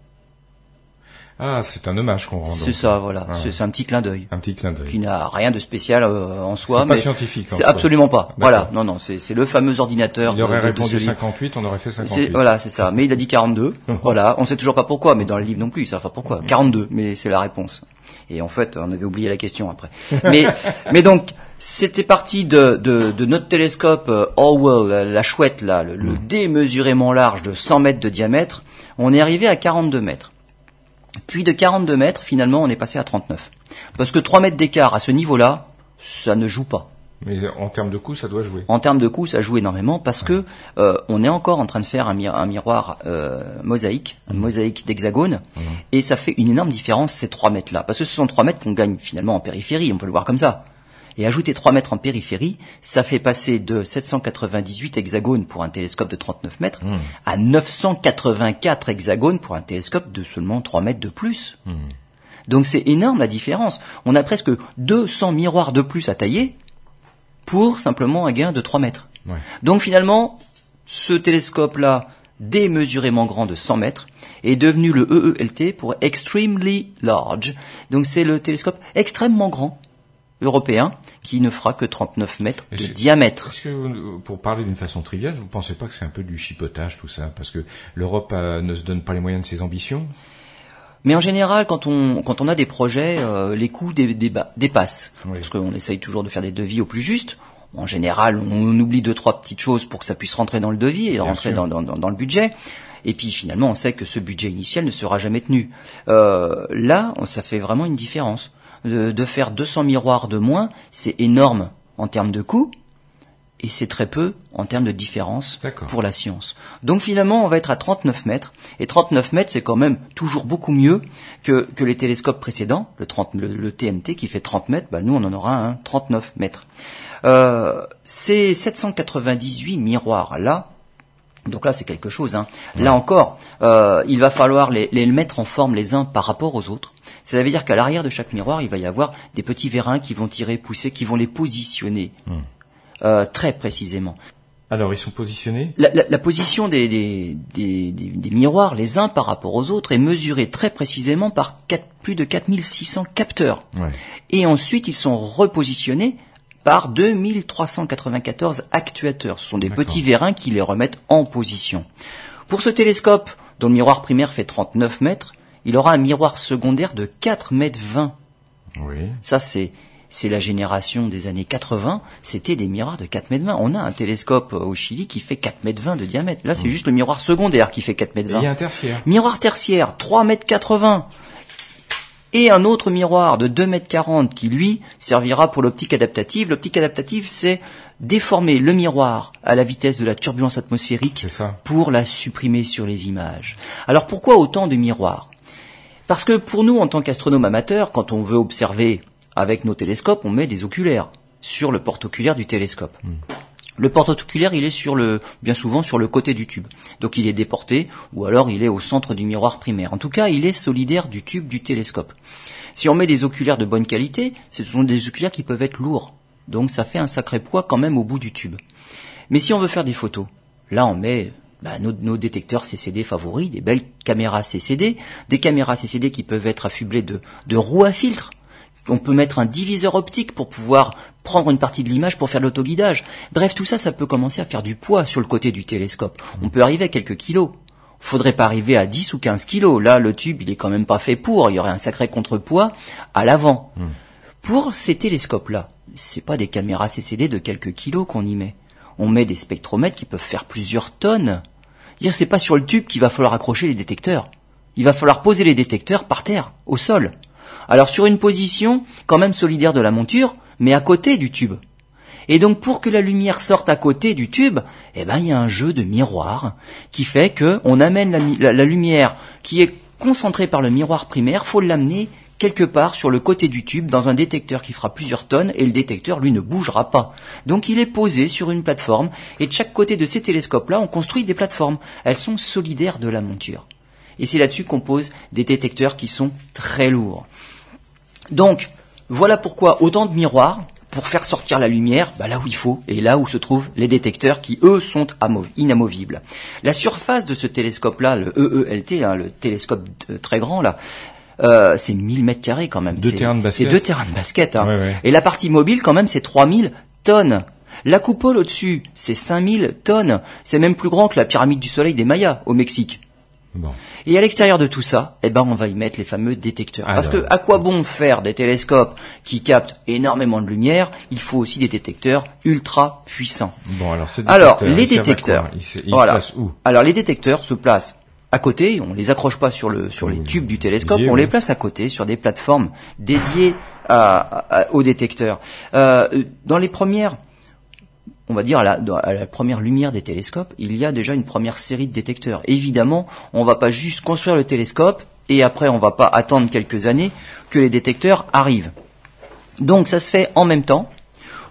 A: Ah, c'est un hommage qu'on rend.
B: C'est ça, voilà. C'est un petit clin d'œil.
A: Un petit clin d'œil.
B: Qui n'a rien de spécial euh, en soi.
A: C'est pas scientifique.
B: C'est absolument pas. Voilà. Non, non. C'est le fameux ordinateur.
A: Il aurait répondu 58, on aurait fait 58.
B: Voilà, c'est ça. Mais il a dit 42. voilà. On sait toujours pas pourquoi, mais dans le livre non plus, il sait pas pourquoi. 42, mais c'est la réponse. Et en fait, on avait oublié la question après. Mais, mais donc, c'était parti de, de, de, notre télescope euh, Orwell, la, chouette là, le, le mm. démesurément large de 100 mètres de diamètre. On est arrivé à 42 mètres. Puis de 42 mètres, finalement, on est passé à 39. Parce que 3 mètres d'écart à ce niveau-là, ça ne joue pas.
A: Mais en termes de coût, ça doit jouer.
B: En termes de coût, ça joue énormément parce que euh, on est encore en train de faire un, miroir euh, mosaïque, un mosaïque d'hexagone, mmh. et ça fait une énorme différence ces 3 mètres là, parce que ce sont 3 mètres qu'on gagne finalement en périphérie, on peut le voir comme ça. Et ajouter 3 mètres en périphérie, ça fait passer de 798 hexagones pour un télescope de 39 mètres mmh. à 984 hexagones pour un télescope de seulement 3 mètres de plus. Donc c'est énorme la différence. On a presque 200 miroirs de plus à tailler pour simplement un gain de 3 mètres. Donc finalement, ce télescope-là, démesurément grand de 100 mètres, est devenu le EELT pour Extremely Large. Donc c'est le télescope extrêmement grand européen qui ne fera que 39 mètres de diamètre.
A: Est-ce que, pour parler d'une façon triviale, vous ne pensez pas que c'est un peu du chipotage tout ça? Parce que l'Europe ne se donne pas les moyens de ses ambitions?
B: Mais en général, quand on, quand on a des projets, euh, les coûts dépassent. Parce qu'on essaye toujours de faire des devis au plus juste. En général, on oublie deux, trois petites choses pour que ça puisse rentrer dans le devis et rentrer dans, dans, dans, le budget. Et puis finalement, on sait que ce budget initial ne sera jamais tenu. Euh, là, ça fait vraiment une différence. De, de faire 200 miroirs de moins, c'est énorme en termes de coûts, et c'est très peu en termes de différence pour la science. Donc finalement, on va être à 39 mètres, et 39 mètres, c'est quand même toujours beaucoup mieux que, que les télescopes précédents, le, 30, le, TMT qui fait 30 mètres, bah nous on en aura un 39 mètres. Euh, ces 798 miroirs là, donc là c'est quelque chose. Hein. Là encore, euh, il va falloir les, les, mettre en forme les uns par rapport aux autres. Ça veut dire qu'à l'arrière de chaque miroir, il va y avoir des petits vérins qui vont tirer, pousser, qui vont les positionner. Hmm. Euh, très précisément.
A: Alors, ils sont positionnés?
B: La, la, la position des, des, des, des, miroirs, les uns par rapport aux autres, est mesurée très précisément par 4, plus de 4600 capteurs. Ouais. Et ensuite, ils sont repositionnés par 2394 actuateurs. Ce sont des petits vérins qui les remettent en position. Pour ce télescope, dont le miroir primaire fait 39 mètres, il aura un miroir secondaire de 4 mètres 20. Oui. Ça, c'est c'est la génération des années 80, c'était des miroirs de 4 mètres 20. On a un télescope au Chili qui fait 4 mètres 20 de diamètre. Là, c'est mmh. juste le miroir secondaire qui fait 4 mètres 20.
A: Il y a un tertiaire.
B: Miroir tertiaire, 3 mètres 80. Et un autre miroir de 2 mètres 40 qui, lui, servira pour l'optique adaptative. L'optique adaptative, c'est déformer le miroir à la vitesse de la turbulence atmosphérique pour la supprimer sur les images. Alors pourquoi autant de miroirs? Parce que pour nous, en tant qu'astronomes amateurs, quand on veut observer avec nos télescopes, on met des oculaires sur le porte-oculaire du télescope. Hmm. Le porte-oculaire, il est sur le, bien souvent sur le côté du tube. Donc il est déporté, ou alors il est au centre du miroir primaire. En tout cas, il est solidaire du tube du télescope. Si on met des oculaires de bonne qualité, ce sont des oculaires qui peuvent être lourds. Donc ça fait un sacré poids quand même au bout du tube. Mais si on veut faire des photos, là on met bah, nos, détecteurs CCD favoris, des belles caméras CCD, des caméras CCD qui peuvent être affublées de, de roues à filtre, on peut mettre un diviseur optique pour pouvoir prendre une partie de l'image pour faire de l'autoguidage. Bref, tout ça, ça peut commencer à faire du poids sur le côté du télescope. On peut arriver à quelques kilos. Faudrait pas arriver à 10 ou 15 kilos. Là, le tube, il est quand même pas fait pour. Il y aurait un sacré contrepoids à l'avant. Hmm. Pour ces télescopes-là, c'est pas des caméras CCD de quelques kilos qu'on y met. On met des spectromètres qui peuvent faire plusieurs tonnes. Dire, c'est pas sur le tube qu'il va falloir accrocher les détecteurs. Il va falloir poser les détecteurs par terre, au sol. Alors sur une position quand même solidaire de la monture, mais à côté du tube. Et donc pour que la lumière sorte à côté du tube, eh ben il y a un jeu de miroir qui fait que on amène la, la, lumière qui est concentrée par le miroir primaire, faut l'amener quelque part sur le côté du tube dans un détecteur qui fera plusieurs tonnes et le détecteur lui ne bougera pas. Donc il est posé sur une plateforme et de chaque côté de ces télescopes là on construit des plateformes. Elles sont solidaires de la monture. Et c'est là-dessus qu'on pose des détecteurs qui sont très lourds. Donc, voilà pourquoi autant de miroirs pour faire sortir la lumière bah là où il faut et là où se trouvent les détecteurs qui eux sont inamovibles. La surface de ce télescope-là, le EELT, hein, le télescope très grand là, euh, c'est 1000 mètres carrés quand même.
A: Deux terrains de basket.
B: C'est deux terrains de basket. Hein. Et la partie mobile quand même c'est 3000 tonnes. La coupole au-dessus, c'est 5000 tonnes. C'est même plus grand que la pyramide du soleil des Mayas au Mexique. Et à l'extérieur de tout ça, eh ben, on va y mettre les fameux détecteurs. Parce que à quoi bon faire des télescopes qui captent énormément de lumière? Il faut aussi des détecteurs ultra puissants.
A: Bon, alors,
B: alors les détecteurs, voilà. alors les détecteurs se placent à côté, on les accroche pas sur le sur les tubes du télescope, on les place à côté sur des plateformes dédiées au détecteur. dans les premières on va dire à la, à la, première lumière des télescopes, il y a déjà une première série de détecteurs. Évidemment, on ne va pas juste construire le télescope et après on va pas attendre quelques années que les détecteurs arrivent. Donc ça se fait en même temps.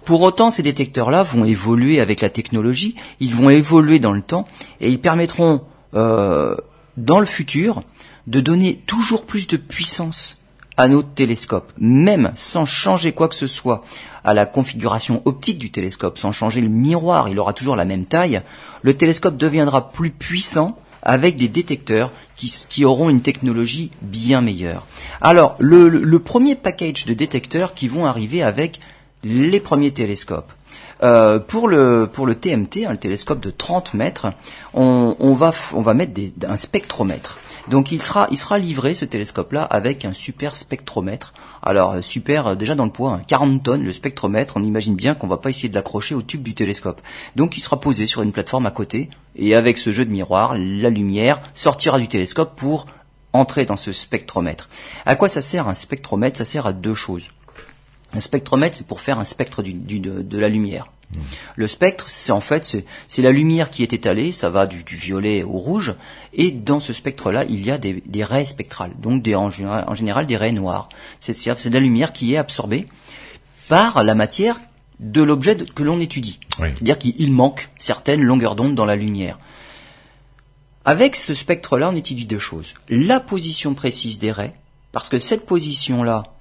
B: Pour autant, ces détecteurs-là vont évoluer avec la technologie, ils vont évoluer dans le temps et ils permettront euh, dans le futur de donner toujours plus de puissance à nos télescopes, même sans changer quoi que ce soit à la configuration optique du télescope, sans changer le miroir, il aura toujours la même taille, le télescope deviendra plus puissant avec des détecteurs qui, auront une technologie bien meilleure. Alors, le, premier package de détecteurs qui vont arriver avec les premiers télescopes. Euh, pour le TMT, un le télescope de 30 mètres, on, va mettre un spectromètre. Donc il sera, livré ce télescope-là avec un super spectromètre. Alors euh, super, euh, déjà dans le poids, 40 hein, tonnes le spectromètre. On imagine bien qu'on va pas essayer de l'accrocher au tube du télescope. Donc il sera posé sur une plateforme à côté et avec ce jeu de miroir, la lumière sortira du télescope pour entrer dans ce spectromètre. À quoi ça sert un spectromètre? Ça sert à deux choses. Un spectromètre, c'est pour faire un spectre de la lumière. Le spectre, c'est en fait c'est la lumière qui est étalée, ça va du, violet au rouge, et dans ce spectre-là, il y a des, raies spectrales, donc des, en, général, des raies noires. C'est de la lumière qui est absorbée par la matière de l'objet que l'on étudie. C'est-à-dire qu'il manque certaines longueurs d'onde dans la lumière. Avec ce spectre-là, on étudie deux choses. La position précise des raies, parce que cette position-là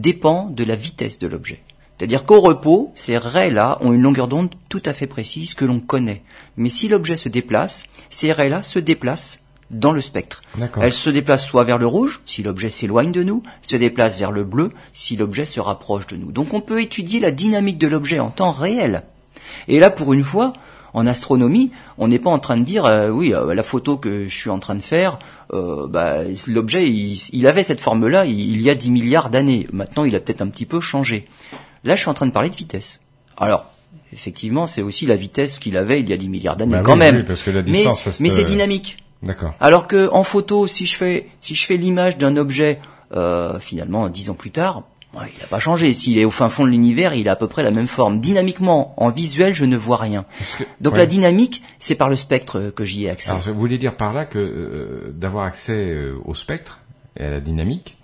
B: dépend de la vitesse de l'objet. C'est-à-dire qu'au repos, ces raies-là ont une longueur d'onde tout à fait précise que l'on connaît. Mais si l'objet se déplace, ces raies-là se déplacent dans le spectre. Elles se déplacent soit vers le rouge, si l'objet s'éloigne de nous, se déplacent vers le bleu, si l'objet se rapproche de nous. Donc on peut étudier la dynamique de l'objet en temps réel. Et là, pour une fois, en astronomie, on n'est pas en train de dire euh, oui euh, la photo que je suis en train de faire, euh, bah, l'objet il, avait cette forme-là il, il, y a 10 milliards d'années. Maintenant il a peut-être un petit peu changé. Là, je suis en train de parler de vitesse. Alors, effectivement, c'est aussi la vitesse qu'il avait il y a 10 milliards d'années, bah quand même. mais, mais c'est dynamique.
A: D'accord.
B: Alors que en photo, si je fais si je fais l'image d'un objet euh, finalement dix ans plus tard, il n'a pas changé. S'il est au fin fond de l'univers, il a à peu près la même forme. Dynamiquement, en visuel, je ne vois rien. Donc la dynamique, c'est par le spectre que j'y ai accès.
A: Alors, vous voulez dire par là que euh, d'avoir accès euh, au spectre et à la dynamique,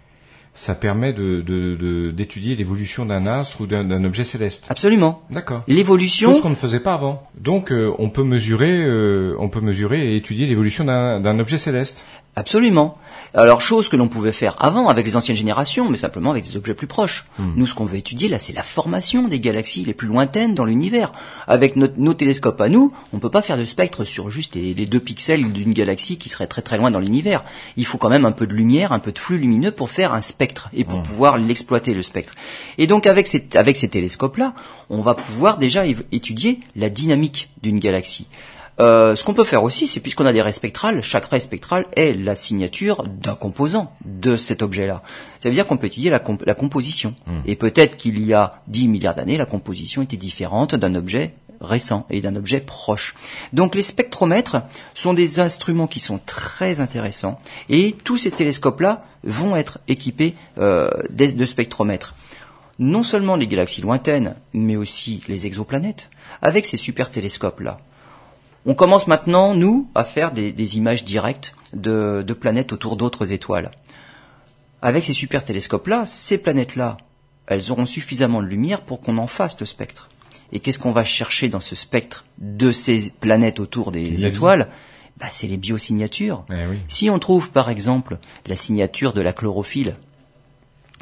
A: ça permet de, d'étudier l'évolution d'un astre ou d'un, objet céleste.
B: Absolument.
A: D'accord.
B: L'évolution.
A: Chose qu'on ne faisait pas avant. Donc euh, on peut mesurer, euh, on peut mesurer et étudier l'évolution d'un objet céleste.
B: Absolument. Alors, chose que l'on pouvait faire avant avec les anciennes générations, mais simplement avec des objets plus proches. Hmm. Nous, ce qu'on veut étudier là, c'est la formation des galaxies les plus lointaines dans l'univers. Avec nos télescopes à nous, on peut pas faire de spectre sur juste les, deux pixels d'une galaxie qui serait très très loin dans l'univers. Il faut quand même un peu de lumière, un peu de flux lumineux pour faire un spectre et pour hmm. pouvoir l'exploiter le spectre. Et donc avec ces, avec ces télescopes-là, on va pouvoir déjà étudier la dynamique d'une galaxie. Euh, ce qu'on peut faire aussi, c'est puisqu'on a des raies spectrales, chaque raie spectrale est la signature d'un composant de cet objet-là. Ça veut dire qu'on peut étudier la, composition. Hmm. Et peut-être qu'il y a 10 milliards d'années, la composition était différente d'un objet récent et d'un objet proche. Donc les spectromètres sont des instruments qui sont très intéressants et tous ces télescopes-là vont être équipés euh, de spectromètres non seulement les galaxies lointaines, mais aussi les exoplanètes, avec ces super télescopes-là. On commence maintenant, nous, à faire des, images directes de, planètes autour d'autres étoiles. Avec ces super télescopes-là, ces planètes-là, elles auront suffisamment de lumière pour qu'on en fasse le spectre. Et qu'est-ce qu'on va chercher dans ce spectre de ces planètes autour des étoiles? Bah, C'est les biosignatures. Eh si on trouve par exemple la signature de la chlorophylle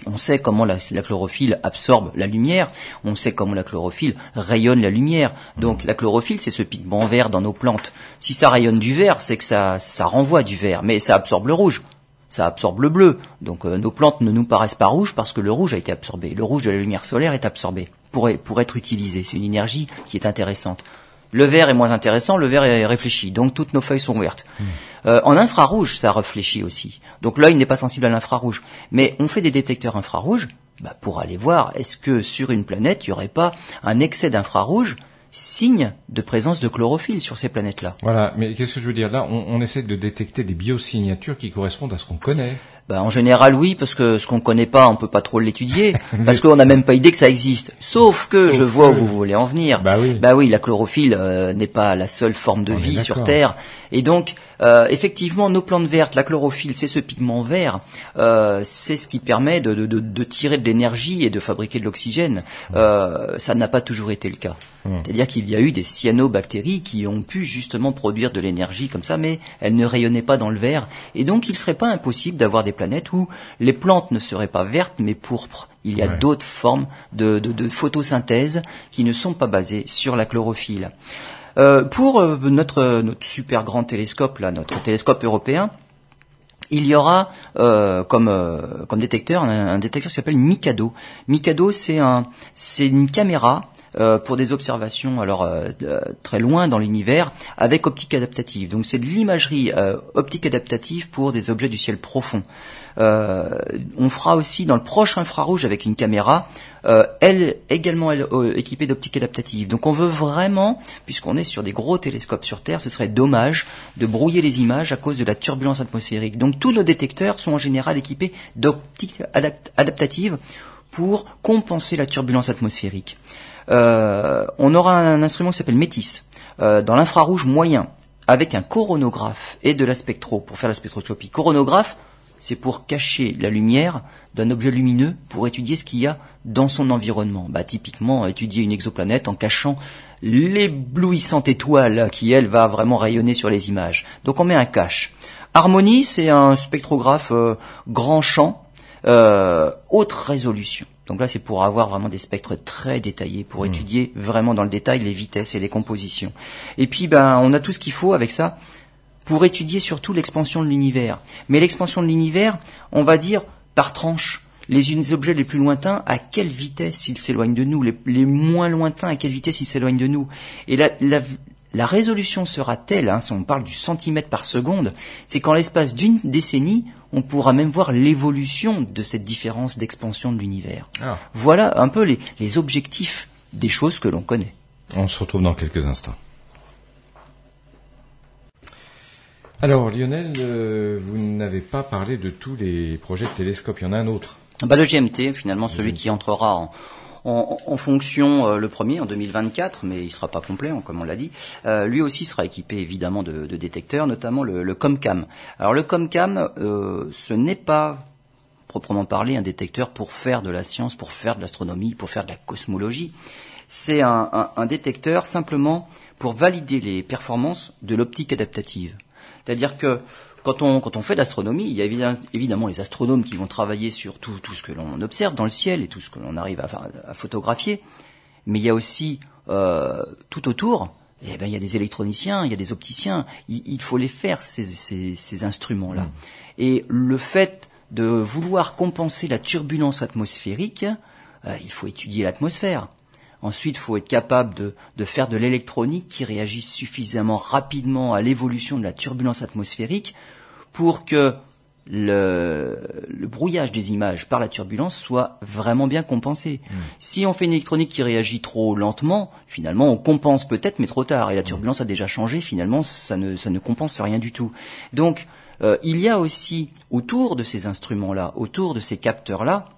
B: on sait comment la, chlorophylle absorbe la lumière, on sait comment la chlorophylle rayonne la lumière. Donc la chlorophylle, c'est ce pigment vert dans nos plantes. Si ça rayonne du vert, c'est que ça, ça renvoie du vert, mais ça absorbe le rouge, ça absorbe le bleu. Donc euh, nos plantes ne nous paraissent pas rouges parce que le rouge a été absorbé. Le rouge de la lumière solaire est absorbé pour, pour être utilisé. C'est une énergie qui est intéressante. Le vert est moins intéressant, le vert est réfléchi, donc toutes nos feuilles sont vertes. Hmm. Euh, en infrarouge, ça réfléchit aussi. Donc l'œil n'est pas sensible à l'infrarouge. Mais on fait des détecteurs infrarouges bah, pour aller voir est-ce que sur une planète, il n'y aurait pas un excès d'infrarouge signe de présence de chlorophylle sur ces planètes-là?
A: Voilà, mais qu'est-ce que je veux dire? Là, on, essaie de détecter des biosignatures qui correspondent à ce qu'on connaît.
B: Bah, en général, oui, parce que ce qu'on connaît pas, on peut pas trop l'étudier, parce qu'on n'a même pas idée que ça existe. Sauf que je vois où vous voulez en venir.
A: Bah oui,
B: bah oui la chlorophylle euh, n'est pas la seule forme de vie sur Terre. Et donc, euh, effectivement, nos plantes vertes, la chlorophylle, c'est ce pigment vert, euh, c'est ce qui permet de, de, de, tirer de l'énergie et de fabriquer de l'oxygène. Euh, ça n'a pas toujours été le cas. C'est-à-dire qu'il y a eu des cyanobactéries qui ont pu justement produire de l'énergie comme ça, mais elles ne rayonnaient pas dans le vert. Et donc, il ne serait pas impossible d'avoir des planètes où les plantes ne seraient pas vertes, mais pourpres. Il y a d'autres formes de, de, photosynthèse qui ne sont pas basées sur la chlorophylle. Euh, pour euh, notre, notre super grand télescope, là, notre télescope européen, il y aura euh, comme comme détecteur un, détecteur qui s'appelle Mikado. Mikado, c'est un une caméra euh, pour des observations alors euh, très loin dans l'univers avec optique adaptative. Donc c'est de l'imagerie euh, optique adaptative pour des objets du ciel profond. on fera aussi dans le proche infrarouge avec une caméra, elle également elle, équipée d'optique adaptative. Donc on veut vraiment, puisqu'on est sur des gros télescopes sur Terre, ce serait dommage de brouiller les images à cause de la turbulence atmosphérique. Donc tous nos détecteurs sont en général équipés d'optique adaptative pour compenser la turbulence atmosphérique. Euh, on aura un instrument qui s'appelle Métis, euh, dans l'infrarouge moyen, avec un coronographe et de la spectro pour faire la spectroscopie. Coronographe, c'est pour cacher la lumière d'un objet lumineux pour étudier ce qu'il y a dans son environnement. Bah, typiquement, étudier une exoplanète en cachant l'éblouissante étoile qui, elle, va vraiment rayonner sur les images. Donc on met un cache. Harmonie, c'est un spectrographe euh, grand champ, haute résolution. Donc là, c'est pour avoir vraiment des spectres très détaillés, pour hmm. étudier vraiment dans le détail les vitesses et les compositions. Et puis, ben, on a tout ce qu'il faut avec ça pour étudier surtout l'expansion de l'univers. Mais l'expansion de l'univers, on va dire par tranche. Les objets les plus lointains, à quelle vitesse ils s'éloignent de nous? Les, moins lointains, à quelle vitesse ils s'éloignent de nous? Et la, la, résolution sera telle, hein, si on parle du centimètre par seconde, c'est qu'en l'espace d'une décennie, on pourra même voir l'évolution de cette différence d'expansion de l'univers. Ah. Voilà un peu les, objectifs des choses que l'on connaît.
A: On se retrouve dans quelques instants. Alors Lionel, euh, vous n'avez pas parlé de tous les projets de télescope, il y en a un autre.
B: Bah, le GMT, finalement, celui qui entrera en, en, fonction euh, le premier en 2024, mais il sera pas complet, hein, comme on l'a dit. Euh, lui aussi sera équipé évidemment de, détecteurs, notamment le, Comcam. Alors le Comcam, euh, ce n'est pas proprement parlé un détecteur pour faire de la science, pour faire de l'astronomie, pour faire de la cosmologie. C'est un, un détecteur simplement pour valider les performances de l'optique adaptative. C'est-à-dire que quand on, quand on fait de l'astronomie, il y a évidemment les astronomes qui vont travailler sur tout, tout ce que l'on observe dans le ciel et tout ce que l'on arrive à, à, photographier, mais il y a aussi euh, tout autour, eh ben, il y a des électroniciens, il y a des opticiens, il, faut les faire, ces, ces, ces instruments-là. Mmh. Et le fait de vouloir compenser la turbulence atmosphérique, euh, il faut étudier l'atmosphère. Ensuite, il faut être capable de, de faire de l'électronique qui réagisse suffisamment rapidement à l'évolution de la turbulence atmosphérique pour que le, le, brouillage des images par la turbulence soit vraiment bien compensé. Hmm. Si on fait une électronique qui réagit trop lentement, finalement on compense peut-être mais trop tard et la turbulence a déjà changé, finalement ça ne, ça ne compense rien du tout. Donc euh, il y a aussi autour de ces instruments-là, autour de ces capteurs-là,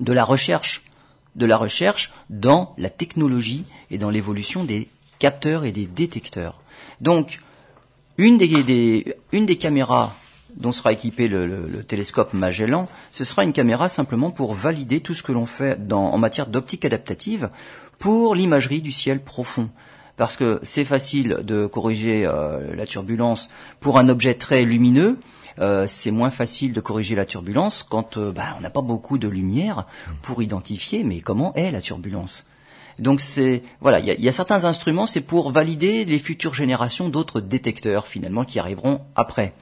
B: de la recherche de la recherche dans la technologie et dans l'évolution des capteurs et des détecteurs. Donc, une des, caméras dont sera équipé le, télescope Magellan, ce sera une caméra simplement pour valider tout ce que l'on fait en matière d'optique adaptative pour l'imagerie du ciel profond. Parce que c'est facile de corriger euh, la turbulence pour un objet très lumineux, euh, c'est moins facile de corriger la turbulence quand euh, bah, on n'a pas beaucoup de lumière pour identifier mais comment est la turbulence? Donc c'est voilà, il y a, certains instruments, c'est pour valider les futures générations d'autres détecteurs finalement qui arriveront après.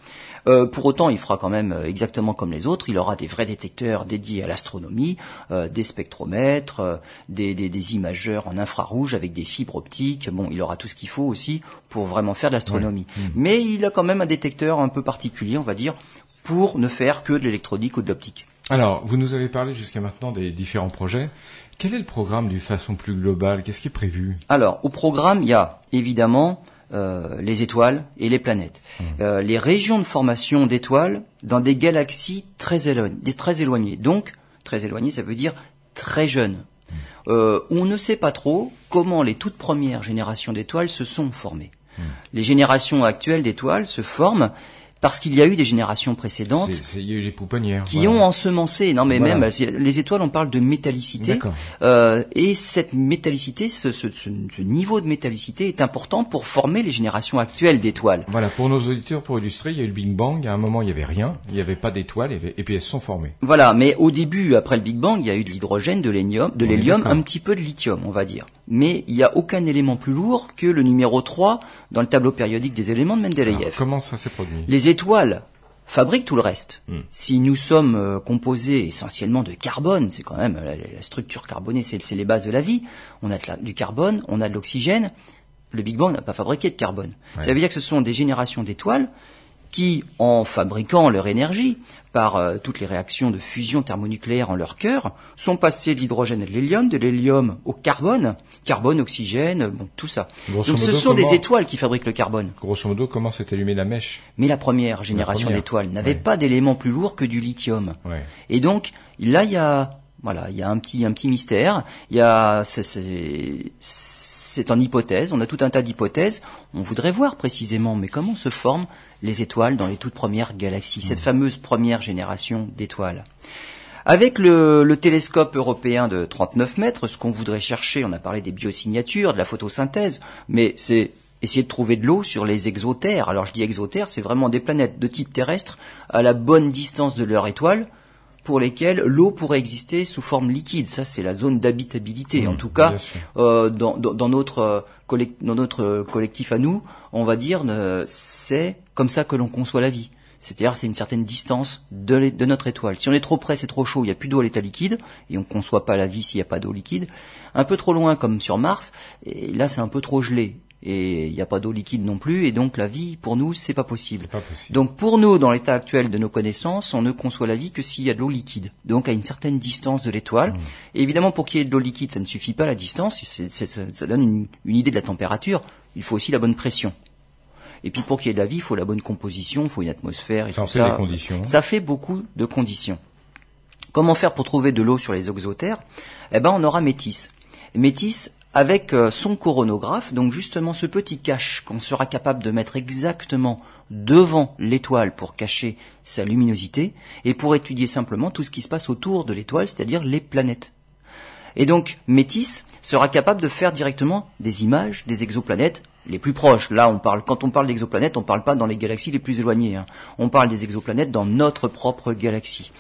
B: Euh, pour autant, il fera quand même euh, exactement comme les autres. Il aura des vrais détecteurs dédiés à l'astronomie, euh, des spectromètres, des, des, imageurs en infrarouge avec des fibres optiques. Bon, il aura tout ce qu'il faut aussi pour vraiment faire de l'astronomie. Mmh. Mais il a quand même un détecteur un peu particulier, on va dire, pour ne faire que de l'électronique ou de l'optique.
A: Alors, vous nous avez parlé jusqu'à maintenant des différents projets. Quel est le programme d'une façon plus globale? Qu'est-ce qui est prévu?
B: Alors, au programme, il y a évidemment euh, les étoiles et les planètes. Mmh. Euh, les régions de formation d'étoiles dans des galaxies très éloignées, très éloignées. Donc, très éloignées, ça veut dire très jeunes. Mmh. Euh, on ne sait pas trop comment les toutes premières générations d'étoiles se sont formées. Mmh. Les générations actuelles d'étoiles se forment parce qu'il y a eu des générations précédentes qui ont ensemencé. Non, mais même les étoiles, on parle de métallicité, euh, et cette métallicité, ce, ce, ce, niveau de métallicité est important pour former les générations actuelles d'étoiles.
A: Voilà, pour nos auditeurs, pour illustrer, il y a eu le Big Bang. À un moment, il n'y avait rien, il n'y avait pas d'étoiles, et puis elles se sont formées.
B: Voilà, mais au début, après le Big Bang, il y a eu de l'hydrogène, de l'hélium, de l'hélium, un petit peu de lithium, on va dire. Mais il n'y a aucun élément plus lourd que le numéro 3 dans le tableau périodique des éléments de Mendeleïev.
A: comment ça s'est produit?
B: Étoiles fabriquent tout le reste. Hmm. Si nous sommes euh, composés essentiellement de carbone, c'est quand même la, structure carbonée, c'est les bases de la vie. On a du carbone, on a de l'oxygène. Le Big Bang n'a pas fabriqué de carbone. Ça veut dire que ce sont des générations d'étoiles qui, en fabriquant leur énergie par euh, toutes les réactions de fusion thermonucléaire en leur cœur, sont passés de l'hydrogène et de l'hélium, de l'hélium au carbone, carbone, oxygène, bon, tout ça. Donc ce sont des étoiles qui fabriquent le carbone.
A: Grosso modo, comment s'est allumée la mèche?
B: Mais la première génération d'étoiles n'avait pas d'éléments plus lourds que du lithium. Et donc, là, il y a, voilà, il y a un petit, un petit mystère. Il y a, c'est en hypothèse, on a tout un tas d'hypothèses. On voudrait voir précisément, mais comment se forment les étoiles dans les toutes premières galaxies, cette fameuse première génération d'étoiles. Avec le, télescope européen de 39 mètres, ce qu'on voudrait chercher, on a parlé des biosignatures, de la photosynthèse, mais c'est essayer de trouver de l'eau sur les exotères. Alors je dis exotères, c'est vraiment des planètes de type terrestre à la bonne distance de leur étoile, pour lesquelles l'eau pourrait exister sous forme liquide. Ça, c'est la zone d'habitabilité. en mmh, tout cas, euh, dans, notre, euh, dans notre euh, collectif à nous, on va dire, c'est comme ça que l'on conçoit la vie. C'est-à-dire, c'est une certaine distance de, de, notre étoile. Si on est trop près, c'est trop chaud, il n'y a plus d'eau à l'état liquide, et on ne conçoit pas la vie s'il n'y a pas d'eau liquide. Un peu trop loin, comme sur Mars, et là, c'est un peu trop gelé et il n'y a pas d'eau liquide non plus, et donc la vie, pour nous, c'est pas possible. pas possible. Donc pour nous, dans l'état actuel de nos connaissances, on ne conçoit la vie que s'il y a de l'eau liquide, donc à une certaine distance de l'étoile. Mmh. Et évidemment, pour qu'il y ait de l'eau liquide, ça ne suffit pas la distance, ça donne une, une idée de la température, il faut aussi la bonne pression. Et puis pour qu'il y ait de la vie, il faut la bonne composition, il faut une atmosphère et ça tout
A: fait
B: ça.
A: conditions.
B: Ça fait beaucoup de conditions. Comment faire pour trouver de l'eau sur les exotères Eh ben, on aura Métis. Métis, avec euh, son coronographe, donc justement ce petit cache qu'on sera capable de mettre exactement devant l'étoile pour cacher sa luminosité et pour étudier simplement tout ce qui se passe autour de l'étoile, c'est-à-dire les planètes. Et donc Métis sera capable de faire directement des images des exoplanètes les plus proches. Là, on parle, quand on parle d'exoplanètes, on parle pas dans les galaxies les plus éloignées. Hein. On parle des exoplanètes dans notre propre galaxie.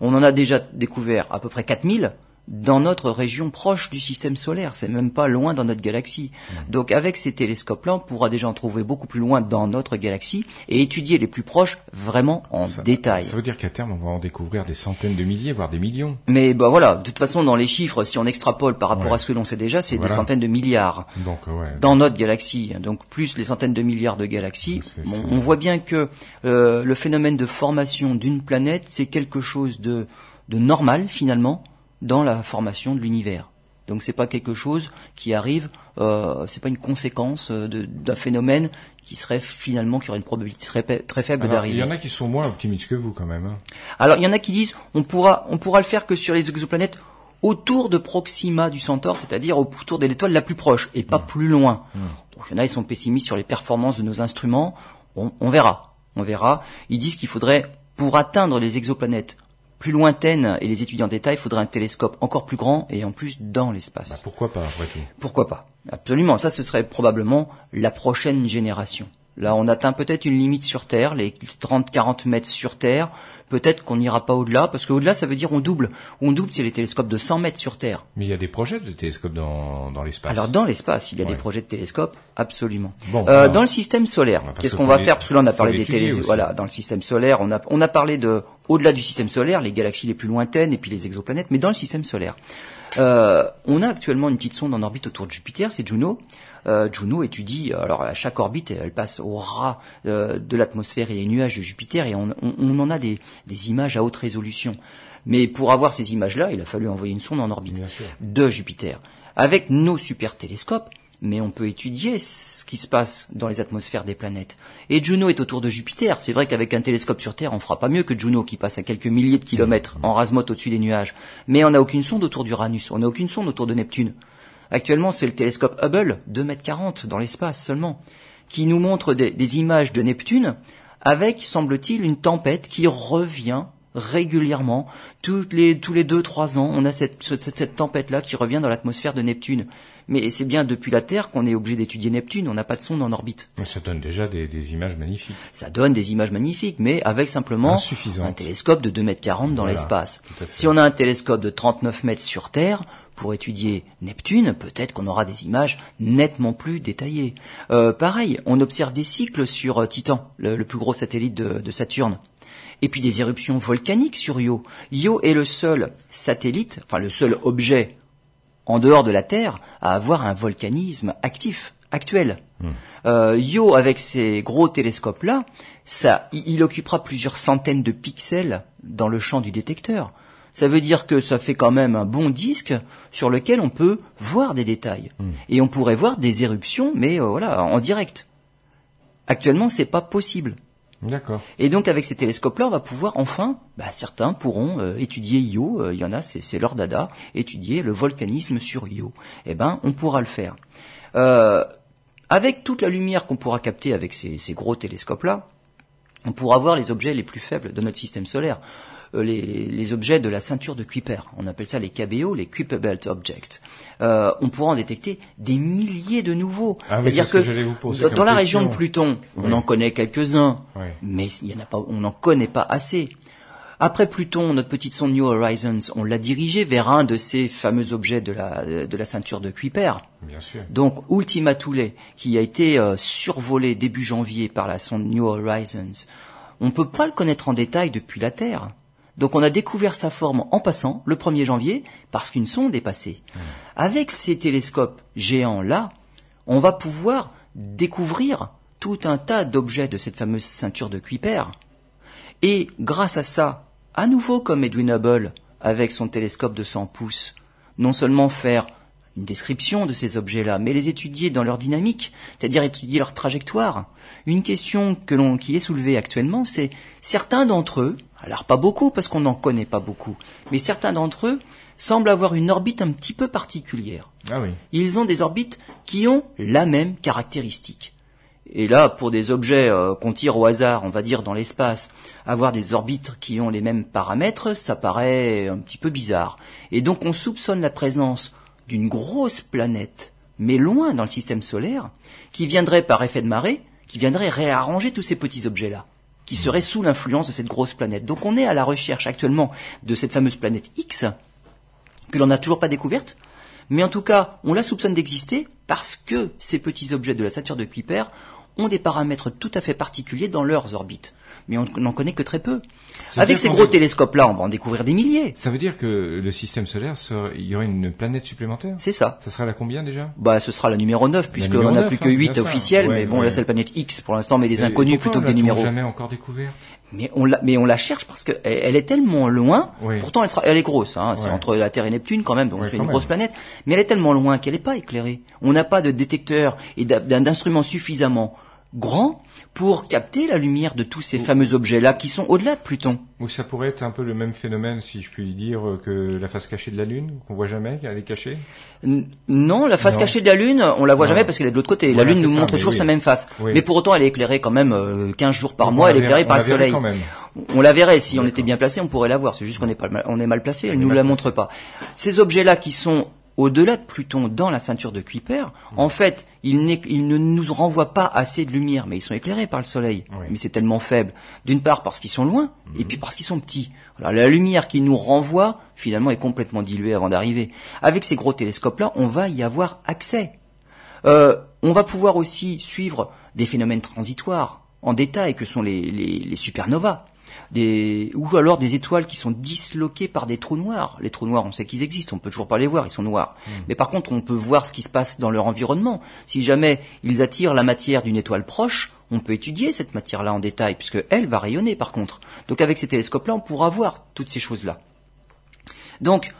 B: On en a déjà découvert à peu près 4000 dans notre région proche du système solaire, c'est même pas loin dans notre galaxie. Donc avec ces télescopes-là, on pourra déjà en trouver beaucoup plus loin dans notre galaxie et étudier les plus proches vraiment en détail.
A: Ça veut dire qu'à terme, on va en découvrir des centaines de milliers, voire des millions.
B: Mais bah voilà, de toute façon, dans les chiffres, si on extrapole par rapport à ce que l'on sait déjà, c'est des centaines de milliards
A: donc, ouais,
B: dans notre galaxie. Donc plus les centaines de milliards de galaxies, on voit bien que euh, le phénomène de formation d'une planète, c'est quelque chose de, de normal finalement dans la formation de l'univers. Donc c'est pas quelque chose qui arrive, euh, c'est pas une conséquence euh, d'un phénomène qui serait finalement qui aurait une probabilité très, très faible d'arriver.
A: Il y en a qui sont moins optimistes que vous quand même. Hein.
B: Alors il y en a qui disent on pourra on pourra le faire que sur les exoplanètes autour de Proxima du Centaure, c'est-à-dire autour de l'étoile la plus proche et pas mmh. plus loin. Mmh. Donc il y en a ils sont pessimistes sur les performances de nos instruments. On, on verra, on verra. Ils disent qu'il faudrait pour atteindre les exoplanètes plus lointaine et les étudier en détail, il faudrait un télescope encore plus grand et en plus dans l'espace.
A: Bah, pourquoi pas, après tout
B: Pourquoi pas? Absolument. Ça, ce serait probablement la prochaine génération. Là, on atteint peut-être une limite sur Terre, les 30-40 mètres sur Terre. Peut-être qu'on n'ira pas au-delà, parce qu'au-delà, ça veut dire on double. On double, c'est les télescopes de 100 mètres sur Terre.
A: Mais il y a des projets de télescopes dans, dans l'espace.
B: Alors, dans l'espace, il y a des projets de télescopes, absolument. Bon, euh, dans le système solaire, qu'est-ce qu'on va faire? Parce que là, on a parlé des télescopes. Voilà, dans le système solaire, on a, on a parlé de, au-delà du système solaire, les galaxies les plus lointaines et puis les exoplanètes, mais dans le système solaire. Euh, on a actuellement une petite sonde en orbite autour de Jupiter, c'est Juno. Euh, Juno étudie, alors à chaque orbite, elle passe au ras euh, de l'atmosphère et des nuages de Jupiter, et on, en a des, images à haute résolution. Mais pour avoir ces images-là, il a fallu envoyer une sonde en orbite de Jupiter. Avec nos super télescopes, mais on peut étudier ce qui se passe dans les atmosphères des planètes. Et Juno est autour de Jupiter. C'est vrai qu'avec un télescope sur Terre, on fera pas mieux que Juno qui passe à quelques milliers de kilomètres en rasemote au-dessus des nuages. Mais on n'a aucune sonde autour d'Uranus, on n'a aucune sonde autour de Neptune. Actuellement, c'est le télescope Hubble, 2 mètres 40 dans l'espace seulement, qui nous montre des images de Neptune avec, semble-t-il, une tempête qui revient régulièrement, tous les deux, trois ans, on a cette, cette, tempête-là qui revient dans l'atmosphère de Neptune. Mais c'est bien depuis la Terre qu'on est obligé d'étudier Neptune, on n'a pas de sonde en orbite.
A: ça donne déjà des, images magnifiques.
B: Ça donne des images magnifiques, mais avec simplement un télescope de 2 mètres 40 dans l'espace. Si on a un télescope de 39 mètres sur Terre, pour étudier Neptune, peut-être qu'on aura des images nettement plus détaillées. Euh, pareil, on observe des cycles sur euh, Titan, le, plus gros satellite de Saturne et puis des éruptions volcaniques sur Io. Io est le seul satellite, enfin le seul objet en dehors de la Terre à avoir un volcanisme actif, actuel. Hmm. Euh, Io, avec ces gros télescopes-là, ça, il occupera plusieurs centaines de pixels dans le champ du détecteur. Ça veut dire que ça fait quand même un bon disque sur lequel on peut voir des détails. Hmm. Et on pourrait voir des éruptions, mais euh, voilà, en direct. Actuellement, c'est pas possible.
A: D'accord.
B: Et donc avec ces télescopes-là, on va pouvoir enfin, bah, certains pourront euh, étudier Io, euh, il y en a, c'est leur dada, étudier le volcanisme sur Io. Eh ben, on pourra le faire. Euh, avec toute la lumière qu'on pourra capter avec ces, ces gros télescopes-là, on pourra voir les objets les plus faibles de notre système solaire. Euh, les, objets de la ceinture de Kuiper. On appelle ça les KBO, les Kuiper Belt Objects. Euh, on pourra en détecter des milliers de nouveaux.
A: Ah C'est-à-dire que,
B: dans la région de Pluton, on en connaît quelques-uns, mais il y en a pas, on n'en connaît pas assez. Après Pluton, notre petite sonde New Horizons, on l'a dirigée vers un de ces fameux objets de la, de la ceinture de Kuiper.
A: Bien sûr.
B: Donc Ultima Thule, qui a été euh, survolé début janvier par la sonde New Horizons, on ne peut pas le connaître en détail depuis la Terre. Donc on a découvert sa forme en passant le 1er janvier parce qu'une sonde est passée. Mmh. Avec ces télescopes géants-là, on va pouvoir découvrir tout un tas d'objets de cette fameuse ceinture de Kuiper. Et grâce à ça, à nouveau comme Edwin Hubble avec son télescope de 100 pouces, non seulement faire une description de ces objets-là, mais les étudier dans leur dynamique, c'est-à-dire étudier leur trajectoire. Une question que l'on, qui est soulevée actuellement, c'est certains d'entre eux, alors pas beaucoup parce qu'on n'en connaît pas beaucoup, mais certains d'entre eux semblent avoir une orbite un petit peu particulière.
A: Ah oui.
B: Ils ont des orbites qui ont la même caractéristique. Et là, pour des objets euh, qu'on tire au hasard, on va dire dans l'espace, avoir des orbites qui ont les mêmes paramètres, ça paraît un petit peu bizarre. Et donc on soupçonne la présence d'une grosse planète, mais loin dans le système solaire, qui viendrait par effet de marée, qui viendrait réarranger tous ces petits objets-là, qui seraient sous l'influence de cette grosse planète. Donc on est à la recherche actuellement de cette fameuse planète X, que l'on n'a toujours pas découverte, mais en tout cas, on la soupçonne d'exister parce que ces petits objets de la ceinture de Kuiper ont des paramètres tout à fait particuliers dans leurs orbites mais on n'en connaît que très peu. Avec ces gros télescopes-là, on va en découvrir des milliers.
A: Ça veut dire que le système solaire, il y aurait une planète supplémentaire?
B: C'est ça.
A: Ça sera la combien déjà?
B: Bah, ce sera la numéro 9, puisqu'on n'a plus que 8 hein, officiels, mais bon, là c'est la planète X pour l'instant, mais des inconnus plutôt que des numéros.
A: jamais encore découverte?
B: Mais on la, mais on la cherche parce qu'elle elle est tellement loin. Pourtant, elle, sera, elle est grosse. Hein, c'est entre la Terre et Neptune quand même, donc c'est une grosse planète. Mais elle est tellement loin qu'elle n'est pas éclairée. On n'a pas de détecteur et d'instrument suffisamment grand pour capter la lumière de tous ces fameux objets-là qui sont au-delà de Pluton.
A: Ou ça pourrait être un peu le même phénomène, si je puis dire, que la face cachée de la Lune, qu'on voit jamais, qu'elle est cachée?
B: Non, la face cachée de la Lune, on la voit jamais parce qu'elle est de l'autre côté. la Lune nous montre toujours sa même face. Mais pour autant, elle est éclairée quand même euh, 15 jours par mois, elle est éclairée par le Soleil. On la verrait, si on était bien placé, on pourrait la voir. C'est juste qu'on est, pas, on est mal placé, elle ne nous la montre pas. Ces objets-là qui sont au-delà de Pluton, dans la ceinture de Kuiper, en fait, ils, ne nous renvoient pas assez de lumière, mais ils sont éclairés par le Soleil. Mais c'est tellement faible. D'une part parce qu'ils sont loin, mhm. et puis parce qu'ils sont petits. Alors, la lumière qui nous renvoie, finalement, est complètement diluée avant d'arriver. Avec ces gros télescopes-là, on va y avoir accès. Euh, on va pouvoir aussi suivre des phénomènes transitoires en détail que sont les supernovas des ou alors des étoiles qui sont disloquées par des trous noirs. Les trous noirs, on sait qu'ils existent, on peut toujours pas les voir, ils sont noirs. Hmm. Mais par contre, on peut voir ce qui se passe dans leur environnement. Si jamais ils attirent la matière d'une étoile proche, on peut étudier cette matière-là en détail, puisque elle va rayonner par contre. Donc avec ces télescopes-là, on pourra voir toutes ces choses-là. Donc,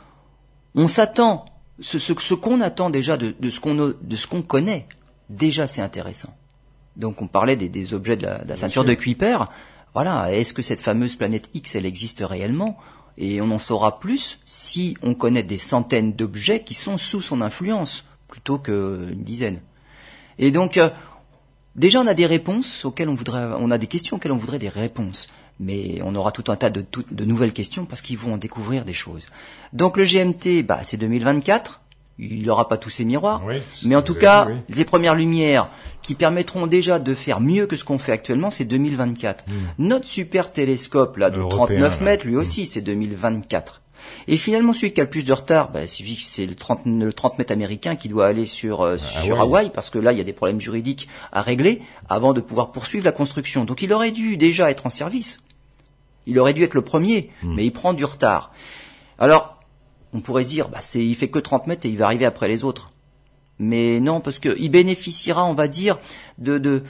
B: on s'attend ce, ce, qu'on attend déjà de, de ce qu'on de ce qu'on connaît, déjà c'est intéressant. Donc on parlait des, des objets de la, ceinture de Kuiper. Voilà, est-ce que cette fameuse planète X, elle existe réellement? Et on en saura plus si on connaît des centaines d'objets qui sont sous son influence, plutôt qu'une dizaine. Et donc, euh, déjà on a des réponses auxquelles on voudrait, on a des questions auxquelles on voudrait des réponses mais on aura tout un tas de, nouvelles questions parce qu'ils vont en découvrir des choses. Donc le GMT, bah, c'est 2024. Il n'aura pas tous ses miroirs, mais en tout cas, les premières lumières qui permettront déjà de faire mieux que ce qu'on fait actuellement, c'est 2024. Hmm. Notre super télescope là de 39 mètres, lui hmm. aussi, c'est 2024. Et finalement, celui qui a le plus de retard, bah, c'est le 30, le 30 mètres américain qui doit aller sur, euh, ah sur Hawaï, parce que là, il y a des problèmes juridiques à régler avant de pouvoir poursuivre la construction. Donc il aurait dû déjà être en service. Il aurait dû être le premier, hmm. mais il prend du retard. Alors, on pourrait se dire, bah, c'est, il fait que 30 mètres et il va arriver après les autres. Mais non, parce qu'il bénéficiera, on va dire, de, de,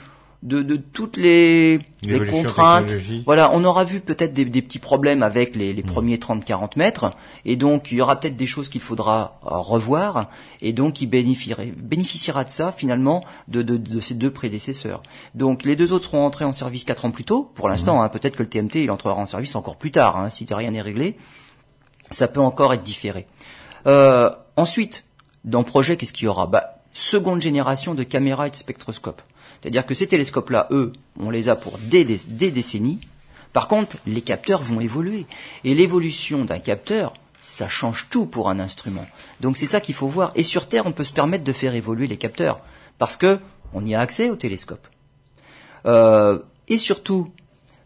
B: de, de toutes les, les contraintes. Voilà, on aura vu peut-être des, des, petits problèmes avec les, les hmm. premiers 30-40 mètres, et donc il y aura peut-être des choses qu'il faudra euh, revoir, et donc il bénéficiera, bénéficiera de ça finalement de, de, de, ses deux prédécesseurs. Donc les deux autres seront entrés en service quatre ans plus tôt. Pour l'instant, hmm. hein, peut-être que le TMT il entrera en service encore plus tard, hein, si rien n'est réglé. Ça peut encore être différé. Euh, ensuite, dans le projet, qu'est-ce qu'il y aura? Bah, Seconde génération de caméras et de spectroscopes. C'est-à-dire que ces télescopes-là, eux, on les a pour des, décennies. Par contre, les capteurs vont évoluer. Et l'évolution d'un capteur, ça change tout pour un instrument. Donc c'est ça qu'il faut voir. Et sur Terre, on peut se permettre de faire évoluer les capteurs. Parce que on y a accès au télescope. Euh, et surtout,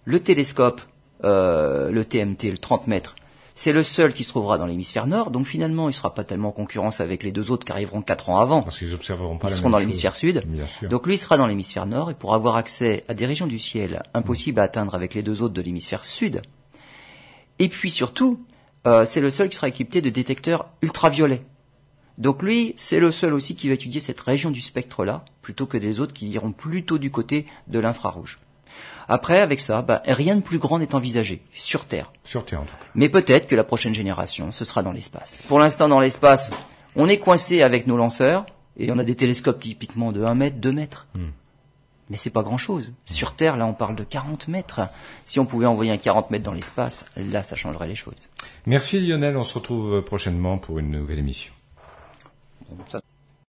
B: le télescope, euh, le TMT, le 30 mètres, c'est le seul qui se trouvera dans l'hémisphère nord, donc finalement, il sera pas tellement en concurrence avec les deux autres qui arriveront quatre ans avant.
A: Parce qu'ils observeront pas
B: Ils seront dans l'hémisphère sud. Donc lui il sera dans l'hémisphère nord et pour avoir accès à des régions du ciel impossibles à atteindre avec les deux autres de l'hémisphère sud. Et puis surtout, euh, c'est le seul qui sera équipé de détecteurs ultraviolets. Donc lui, c'est le seul aussi qui va étudier cette région du spectre-là, plutôt que des autres qui iront plutôt du côté de l'infrarouge. Après, avec ça, bah, rien de plus grand n'est envisagé sur Terre.
A: Sur Terre, en tout
B: cas. Mais peut-être que la prochaine génération, ce sera dans l'espace. Pour l'instant, dans l'espace, on est coincé avec nos lanceurs, et on a des télescopes typiquement de 1 mètre, 2 mètres. Hmm. Mais c'est pas grand chose. Sur Terre, là, on parle de 40 mètres. Si on pouvait envoyer un 40 mètres dans l'espace, là, ça changerait les choses.
A: Merci Lionel. On se retrouve prochainement pour une nouvelle émission.